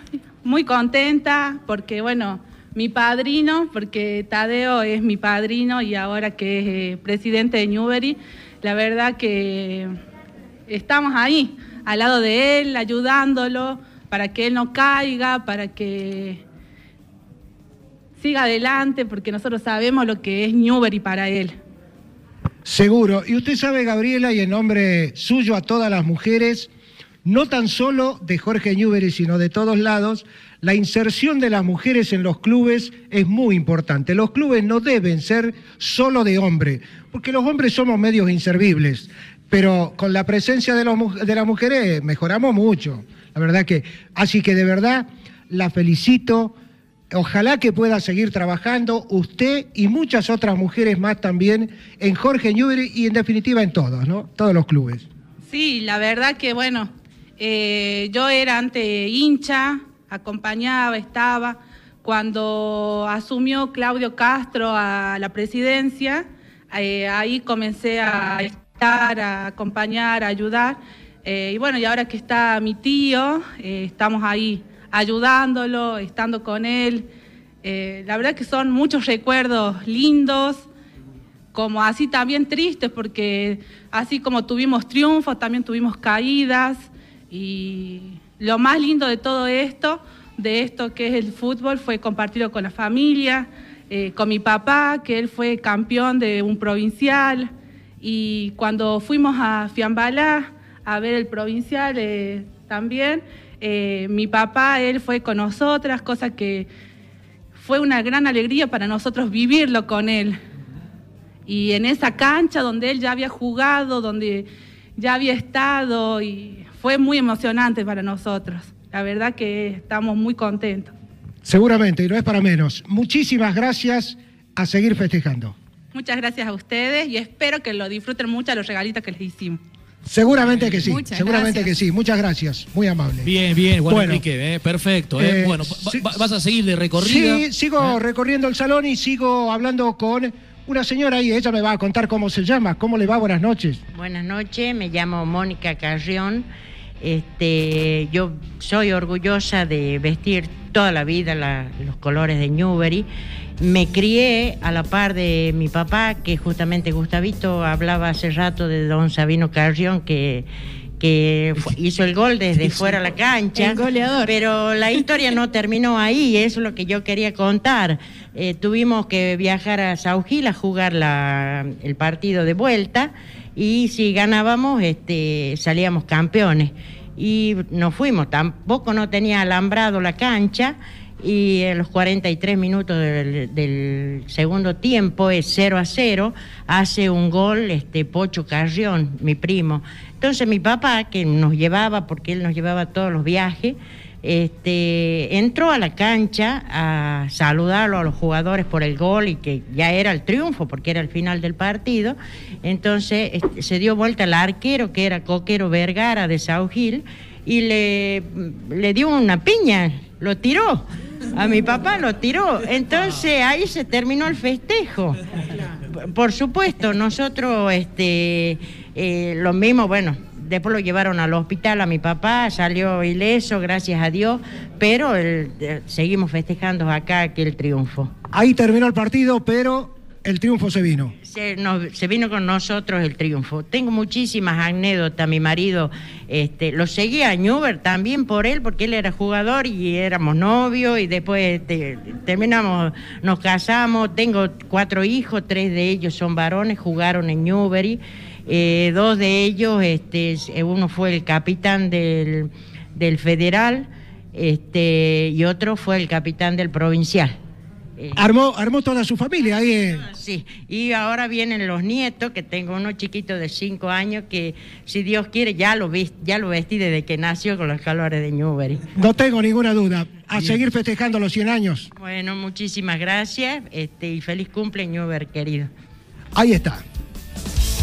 S17: muy contenta porque, bueno, mi padrino, porque Tadeo es mi padrino y ahora que es eh, presidente de Newbery, la verdad que estamos ahí, al lado de él, ayudándolo para que él no caiga, para que siga adelante, porque nosotros sabemos lo que es Newbery para él.
S2: Seguro. Y usted sabe, Gabriela, y en nombre suyo a todas las mujeres, no tan solo de Jorge Newbery, sino de todos lados, la inserción de las mujeres en los clubes es muy importante. Los clubes no deben ser solo de hombres, porque los hombres somos medios inservibles, pero con la presencia de, los, de las mujeres mejoramos mucho. La verdad que, así que de verdad la felicito. Ojalá que pueda seguir trabajando usted y muchas otras mujeres más también en Jorge Newbery y en definitiva en todos, ¿no? Todos los clubes.
S17: Sí, la verdad que bueno, eh, yo era antes hincha, acompañaba, estaba. Cuando asumió Claudio Castro a la presidencia, eh, ahí comencé a estar, a acompañar, a ayudar. Eh, y bueno, y ahora que está mi tío, estamos ahí ayudándolo, estando con él. la verdad que son muchos recuerdos lindos, como así también tristes, porque así como tuvimos triunfos, también tuvimos caídas. Y lo más lindo de todo esto, de esto que es el fútbol, fue compartirlo con la familia, eh, con mi papá, que él fue campeón de un provincial. Y cuando fuimos a Fiambalá a ver el provincial eh, también, eh, mi papá, él fue con nosotras, cosa que fue una gran alegría para nosotros vivirlo con él. Y en esa cancha donde él ya había jugado, donde ya había estado, y fue muy emocionante para nosotros. La verdad que estamos muy contentos.
S2: Seguramente, y no es para menos. Muchísimas gracias a seguir festejando.
S17: Muchas gracias a ustedes y espero que lo disfruten mucho los regalitos que les hicimos.
S2: Seguramente que sí, seguramente que sí. Muchas gracias, muy amable.
S1: Bien, bien, bueno, eh, perfecto. Eh. Eh, bueno, ¿vas a seguir de recorrido?
S2: Sí, sigo recorriendo el salón y sigo hablando con una señora y ella me va a contar cómo se llama. ¿Cómo le va? Buenas noches.
S18: Buenas noches, me llamo Mónica Carrión. Este, yo soy orgullosa de vestir toda la vida los colores de Newbery. Me crié a la par de mi papá, que justamente Gustavito hablaba hace rato de don Sabino Carrión, que que hizo el gol desde fuera de la cancha. Pero la historia no terminó ahí, eso es lo que yo quería contar. Eh, tuvimos que viajar a Saugil a jugar el partido de vuelta y si ganábamos este, salíamos campeones. Y nos fuimos, tampoco no tenía alambrado la cancha y en los 43 minutos del, segundo tiempo es 0 a 0, hace un gol este Pocho Carrión, mi primo. Entonces mi papá, que nos llevaba, porque él nos llevaba todos los viajes, este, entró a la cancha a saludarlo a los jugadores por el gol y que ya era el triunfo porque era el final del partido. Entonces este, se dio vuelta al arquero que era Coquero Vergara de Sao Gil y le, le dio una piña, lo tiró. A mi papá lo tiró. Entonces ahí se terminó el festejo. Por supuesto, nosotros este, eh, lo mismo, bueno, después lo llevaron al hospital a mi papá, salió ileso, gracias a Dios, pero eh, seguimos festejando acá aquel triunfo.
S2: Ahí terminó el partido, pero el triunfo se vino.
S18: Se, se, vino con nosotros el triunfo. Tengo muchísimas anécdotas. Mi marido este, lo seguía a Newber también por él, porque él era jugador y éramos novios y después este, terminamos, nos casamos. Tengo cuatro hijos, tres de ellos son varones, jugaron en Newbery. Eh, dos de ellos, este, uno fue el capitán del, del federal este, y otro fue el capitán del provincial.
S2: Eh, armó, armó toda su familia ahí.
S18: Sí, y ahora vienen los nietos, que tengo uno chiquito de cinco años que, si Dios quiere, ya lo, vi, ya lo vestí desde que nació con los calores de Newbery.
S2: No tengo ninguna duda. A seguir festejando los 100 años.
S18: Bueno, muchísimas gracias este, y feliz cumple, Newber, querido.
S2: Ahí está.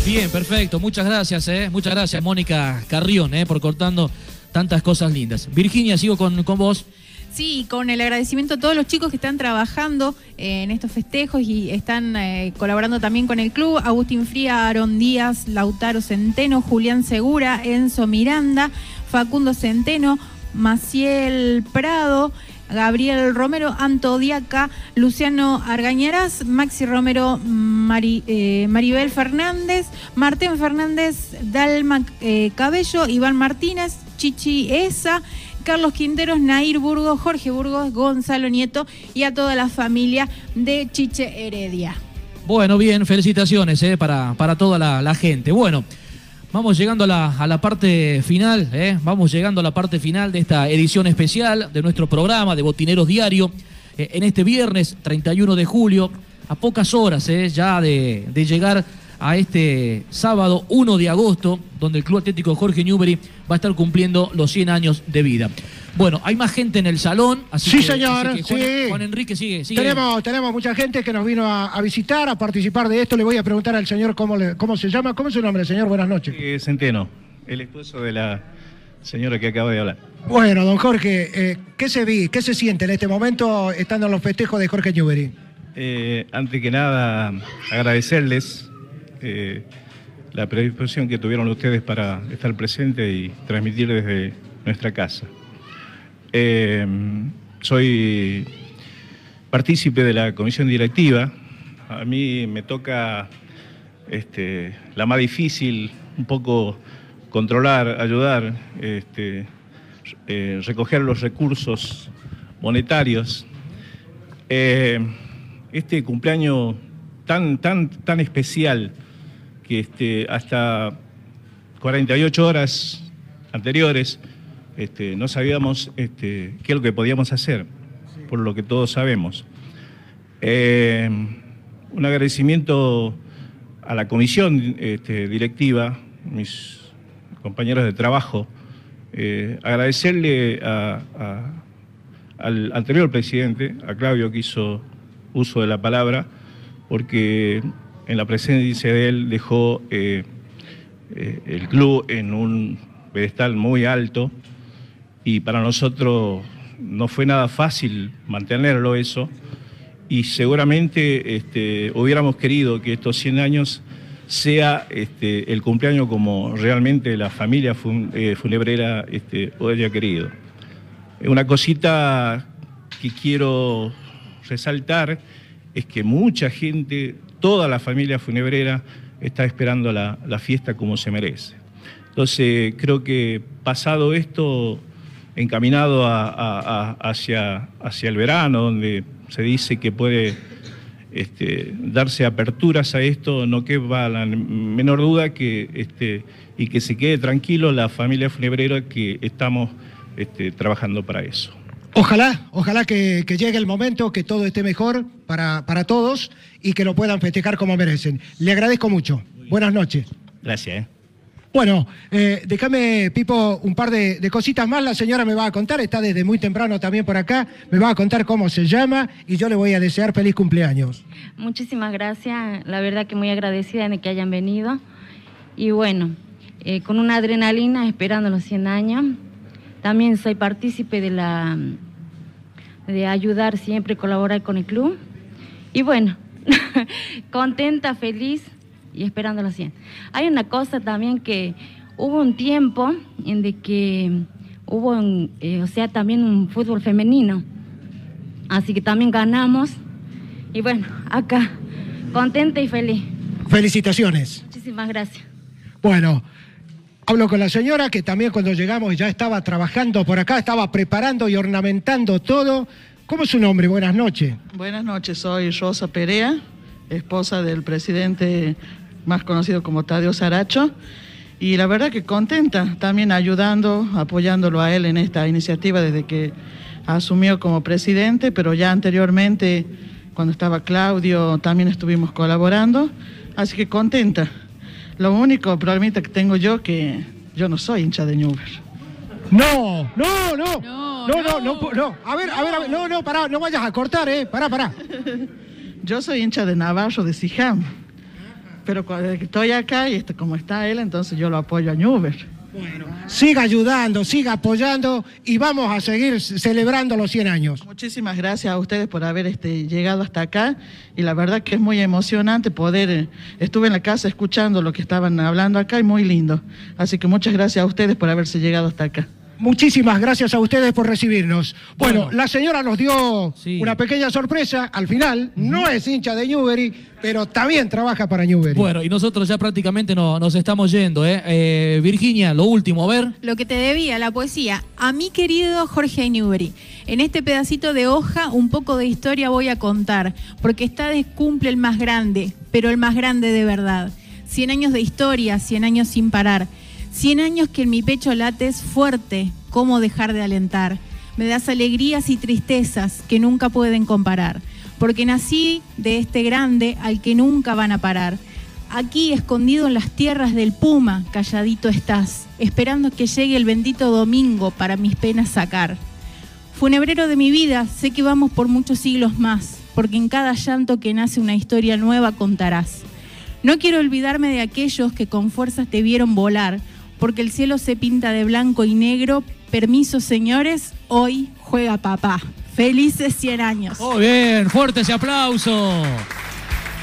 S1: Bien, perfecto. Muchas gracias, eh. Muchas gracias, Mónica Carrión, eh, por cortando tantas cosas lindas. Virginia, sigo con, con vos.
S3: Sí, con el agradecimiento a todos los chicos que están trabajando eh, en estos festejos y están colaborando también con el club. Agustín Fría, Aaron Díaz, Lautaro Centeno, Julián Segura, Enzo Miranda, Facundo Centeno, Maciel Prado. Gabriel Romero, Anto Diaca, Luciano Argañarás, Maxi Romero, eh, Maribel Fernández, Martín Fernández, Dalma Cabello, Iván Martínez, Chichi Esa, Carlos Quinteros, Nair Burgos, Jorge Burgos, Gonzalo Nieto y a toda la familia de Chiche Heredia.
S1: Bueno, bien, felicitaciones eh, para, para toda la, gente. Bueno, Vamos llegando a la, parte final, ¿eh? vamos llegando a la parte final de esta edición especial de nuestro programa de Botineros Diario. eh, en este viernes 31 de julio, a pocas horas ¿eh? ya de, de llegar a este sábado 1 de agosto, donde el Club Atlético Jorge Newbery va a estar cumpliendo los 100 años de vida. Bueno, hay más gente en el salón, así
S2: Sí,
S1: que,
S2: señor,
S1: así que Juan,
S2: sí.
S1: Juan Enrique sigue, sigue.
S2: Tenemos, tenemos mucha gente que nos vino a, a visitar, a participar de esto. Le voy a preguntar al señor cómo, le- cómo se llama. ¿Cómo es su nombre, señor? Buenas noches.
S11: Eh, Centeno, el esposo de la señora que acaba de hablar.
S2: Bueno, don Jorge, eh, ¿qué se vi, qué se siente en este momento estando en los festejos de Jorge Newbery?
S11: Eh, antes que nada, agradecerles eh, la predisposición que tuvieron ustedes para estar presentes y transmitir desde nuestra casa. Eh, soy partícipe de la comisión directiva. A mí me toca este, la más difícil, un poco controlar, ayudar, este, eh, recoger los recursos monetarios. Eh, este cumpleaños tan, tan, tan especial que este, hasta 48 horas anteriores este, no sabíamos este, qué es lo que podíamos hacer, por lo que todos sabemos. Eh, un agradecimiento a la comisión este, directiva, mis compañeros de trabajo, eh, agradecerle al anterior presidente, a Claudio, que hizo uso de la palabra, porque en la presencia de él dejó eh, el club en un pedestal muy alto y para nosotros no fue nada fácil mantenerlo eso y seguramente este, hubiéramos querido que estos 100 años sea este, el cumpleaños como realmente la familia fun- eh, funebrera este, querido. Una cosita que quiero resaltar es que mucha gente, toda la familia funebrera, está esperando la, la fiesta como se merece. Entonces, creo que pasado esto, encaminado a- a- a- hacia, hacia el verano, donde se dice que puede este, darse aperturas a esto, no quepa la menor duda que, este, y que se quede tranquilo la familia funebrera que estamos este, trabajando para eso.
S2: Ojalá, ojalá que, que llegue el momento, que todo esté mejor para, para todos y que lo puedan festejar como merecen. Le agradezco mucho. Buenas noches.
S11: Gracias. ¿eh?
S2: Bueno, eh, déjame, Pipo, un par de, cositas más. La señora me va a contar, está desde muy temprano también por acá. Me va a contar cómo se llama y yo le voy a desear feliz cumpleaños.
S19: Muchísimas gracias, la verdad que muy agradecida de que hayan venido. Y bueno, eh, con una adrenalina esperando los 100 años. También soy partícipe de la de ayudar siempre, colaborar con el club. Y bueno, contenta, feliz y esperando los 100. Hay una cosa también que hubo un tiempo en de que hubo, un, eh, o sea, también un fútbol femenino. Así que también ganamos. Y bueno, acá, contenta y feliz.
S2: Felicitaciones.
S19: Muchísimas gracias.
S2: Bueno, hablo con la señora que también cuando llegamos ya estaba trabajando por acá, estaba preparando y ornamentando todo. ¿Cómo es su nombre? Buenas noches.
S20: Buenas noches, soy Rosa Perea, esposa del presidente más conocido como Tadeo Saracho. Y la verdad que contenta, también ayudando, apoyándolo a él en esta iniciativa desde que asumió como presidente, pero ya anteriormente, cuando estaba Claudio, también estuvimos colaborando. Así que contenta. Lo único problemita que tengo yo que yo no soy hincha de Newber.
S2: No, no, no. No, no, no, no, no. A ver, a ver, a ver. No, no, pará, no vayas a cortar, eh. Pará, pará.
S20: Yo soy hincha de Navarro, de Sijam. Pero cuando estoy acá y como está él, entonces yo lo apoyo a Newber.
S2: Siga ayudando, siga apoyando y vamos a seguir celebrando los 100 años.
S20: Muchísimas gracias a ustedes por haber este, llegado hasta acá y la verdad que es muy emocionante poder, eh, estuve en la casa escuchando lo que estaban hablando acá y muy lindo. Así que muchas gracias a ustedes por haberse llegado hasta acá.
S2: Muchísimas gracias a ustedes por recibirnos. Bueno, la señora nos dio una pequeña sorpresa al final. No es hincha de Newbery, pero también trabaja para Newbery.
S1: Bueno, y nosotros ya prácticamente no- nos estamos yendo, ¿eh? Eh, Virginia, lo último, a ver.
S3: Lo que te debía, la poesía. A mi querido Jorge Newbery, en este pedacito de hoja un poco de historia voy a contar, porque esta vez cumple el más grande, pero el más grande de verdad. 100 años de historia, 100 años sin parar. 100 años que en mi pecho lates fuerte, ¿cómo dejar de alentar? Me das alegrías y tristezas que nunca pueden comparar, porque nací de este grande al que nunca van a parar. Aquí, escondido en las tierras del Puma, calladito estás, esperando que llegue el bendito domingo para mis penas sacar. Funebrero de mi vida, sé que vamos por muchos siglos más, porque en cada llanto que nace una historia nueva contarás. No quiero olvidarme de aquellos que con fuerzas te vieron volar, porque el cielo se pinta de blanco y negro. Permiso, señores, hoy juega papá. Felices 100 años.
S1: Muy bien, fuerte ese aplauso.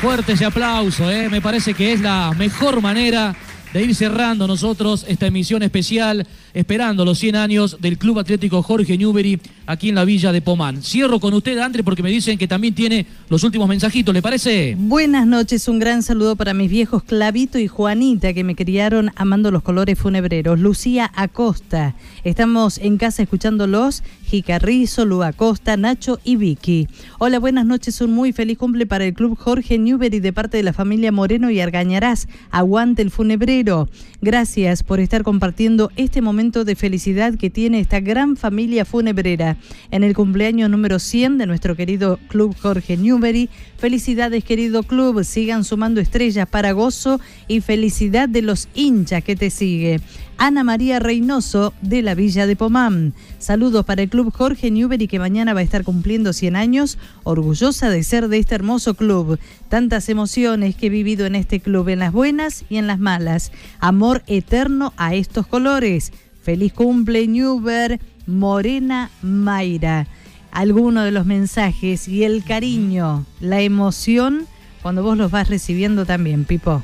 S1: Fuerte ese aplauso, ¿eh? me parece que es la mejor manera de ir cerrando nosotros esta emisión especial, esperando los 100 años del Club Atlético Jorge Newbery aquí en la villa de Pomán. Cierro con usted, Andre, porque me dicen que también tiene los últimos mensajitos, ¿le parece?
S4: Buenas noches, un gran saludo para mis viejos Clavito y Juanita que me criaron amando los colores funebreros. Lucía Acosta, estamos en casa escuchándolos, Jicarrizo, Lu Acosta, Nacho y Vicky. Hola, buenas noches, un muy feliz cumple para el Club Jorge Newbery de parte de la familia Moreno y Argañarás. Aguante el funebrero. Gracias por estar compartiendo este momento de felicidad que tiene esta gran familia funebrera en el cumpleaños número 100 de nuestro querido Club Jorge Newbery. Felicidades, querido club. Sigan sumando estrellas para gozo y felicidad de los hinchas que te sigue. Ana María Reynoso de la Villa de Pomán. Saludos para el Club Jorge Newbery que mañana va a estar cumpliendo 100 años, orgullosa de ser de este hermoso club. Tantas emociones que he vivido en este club, en las buenas y en las malas. Amor eterno a estos colores. Feliz cumple Newber, Morena Mayra. Alguno de los mensajes y el cariño, la emoción, cuando vos los vas recibiendo también, Pipo.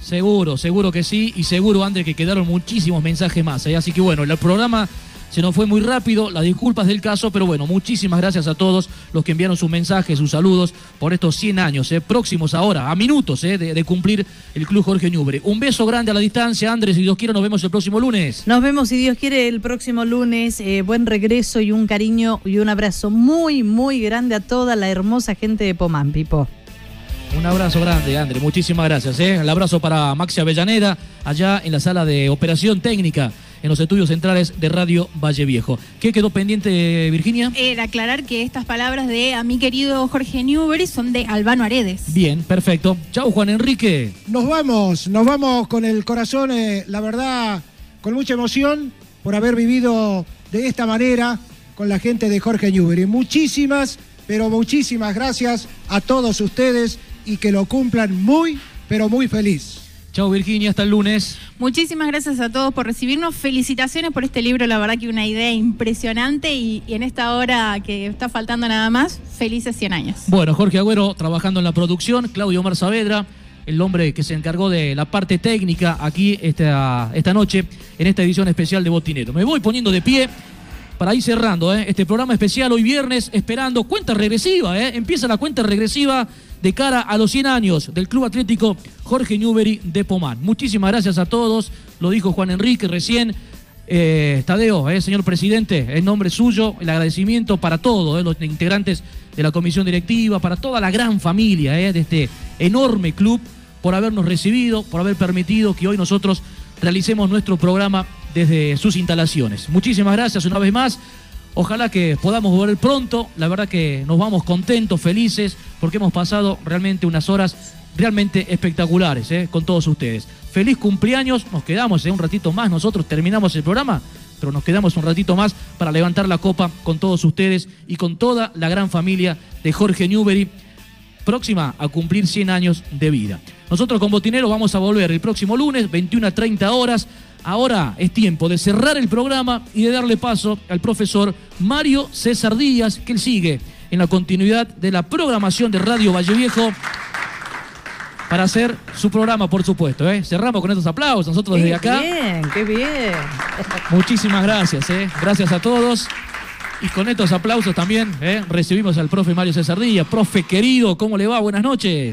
S1: Seguro, seguro que sí. Y seguro, André, que quedaron muchísimos mensajes más. ¿eh? Así que bueno, el programa se nos fue muy rápido. Las disculpas del caso, pero bueno, muchísimas gracias a todos los que enviaron sus mensajes, sus saludos por estos 100 años, ¿eh? próximos ahora, a minutos ¿eh? de, de, cumplir el Club Jorge Ñubre. Un beso grande a la distancia, Andrés. Si Dios quiere, nos vemos el próximo lunes.
S4: Nos vemos, si Dios quiere, el próximo lunes. Eh, buen regreso y un cariño y un abrazo muy, muy grande a toda la hermosa gente de Pomán, Pipo.
S1: Un abrazo grande, André. Muchísimas gracias. ¿eh? El abrazo para Maxi Avellaneda, allá en la sala de operación técnica, en los estudios centrales de Radio Valle Viejo. ¿Qué quedó pendiente, Virginia?
S3: Era aclarar que estas palabras de a mi querido Jorge Newbery son de Albano Aredes.
S1: Bien, perfecto. Chau, Juan Enrique.
S2: Nos vamos, nos vamos con el corazón, eh, la verdad, con mucha emoción por haber vivido de esta manera con la gente de Jorge Newbery. Muchísimas, pero muchísimas gracias a todos ustedes y que lo cumplan muy, pero muy feliz.
S1: Chao Virginia, hasta el lunes.
S3: Muchísimas gracias a todos por recibirnos. Felicitaciones por este libro, la verdad que una idea impresionante y, y, en esta hora que está faltando nada más, felices 100 años.
S1: Bueno, Jorge Agüero trabajando en la producción, Claudio Omar Saavedra, el hombre que se encargó de la parte técnica aquí esta, esta noche en esta edición especial de Botinero. Me voy poniendo de pie para ir cerrando ¿eh? este programa especial hoy viernes, esperando cuenta regresiva, ¿eh? empieza la cuenta regresiva de cara a los 100 años del Club Atlético Jorge Newbery de Pomán. Muchísimas gracias a todos, lo dijo Juan Enrique recién. Eh, Tadeo, eh, señor presidente, en nombre suyo, el agradecimiento para todos eh, los integrantes de la comisión directiva, para toda la gran familia de este enorme club, por habernos recibido, por haber permitido que hoy nosotros realicemos nuestro programa desde sus instalaciones. Muchísimas gracias una vez más. Ojalá que podamos volver pronto. La verdad que nos vamos contentos, felices, porque hemos pasado realmente unas horas realmente espectaculares ¿eh? con todos ustedes. Feliz cumpleaños. Nos quedamos un ratito más. Nosotros terminamos el programa, pero nos quedamos un ratito más para levantar la copa con todos ustedes y con toda la gran familia de Jorge Newbery, próxima a cumplir 100 años de vida. Nosotros con Botinero vamos a volver el próximo lunes, 21 a 30 horas. Ahora es tiempo de cerrar el programa y de darle paso al profesor Mario César Díaz, que él sigue en la continuidad de la programación de Radio Valle Viejo para hacer su programa, por supuesto. ¿eh? Cerramos con estos aplausos, nosotros desde acá.
S4: Qué bien, qué bien.
S1: Muchísimas gracias, ¿eh? gracias a todos. Y con estos aplausos también ¿eh? recibimos al profe Mario César Díaz. Profe querido, ¿cómo le va? Buenas noches.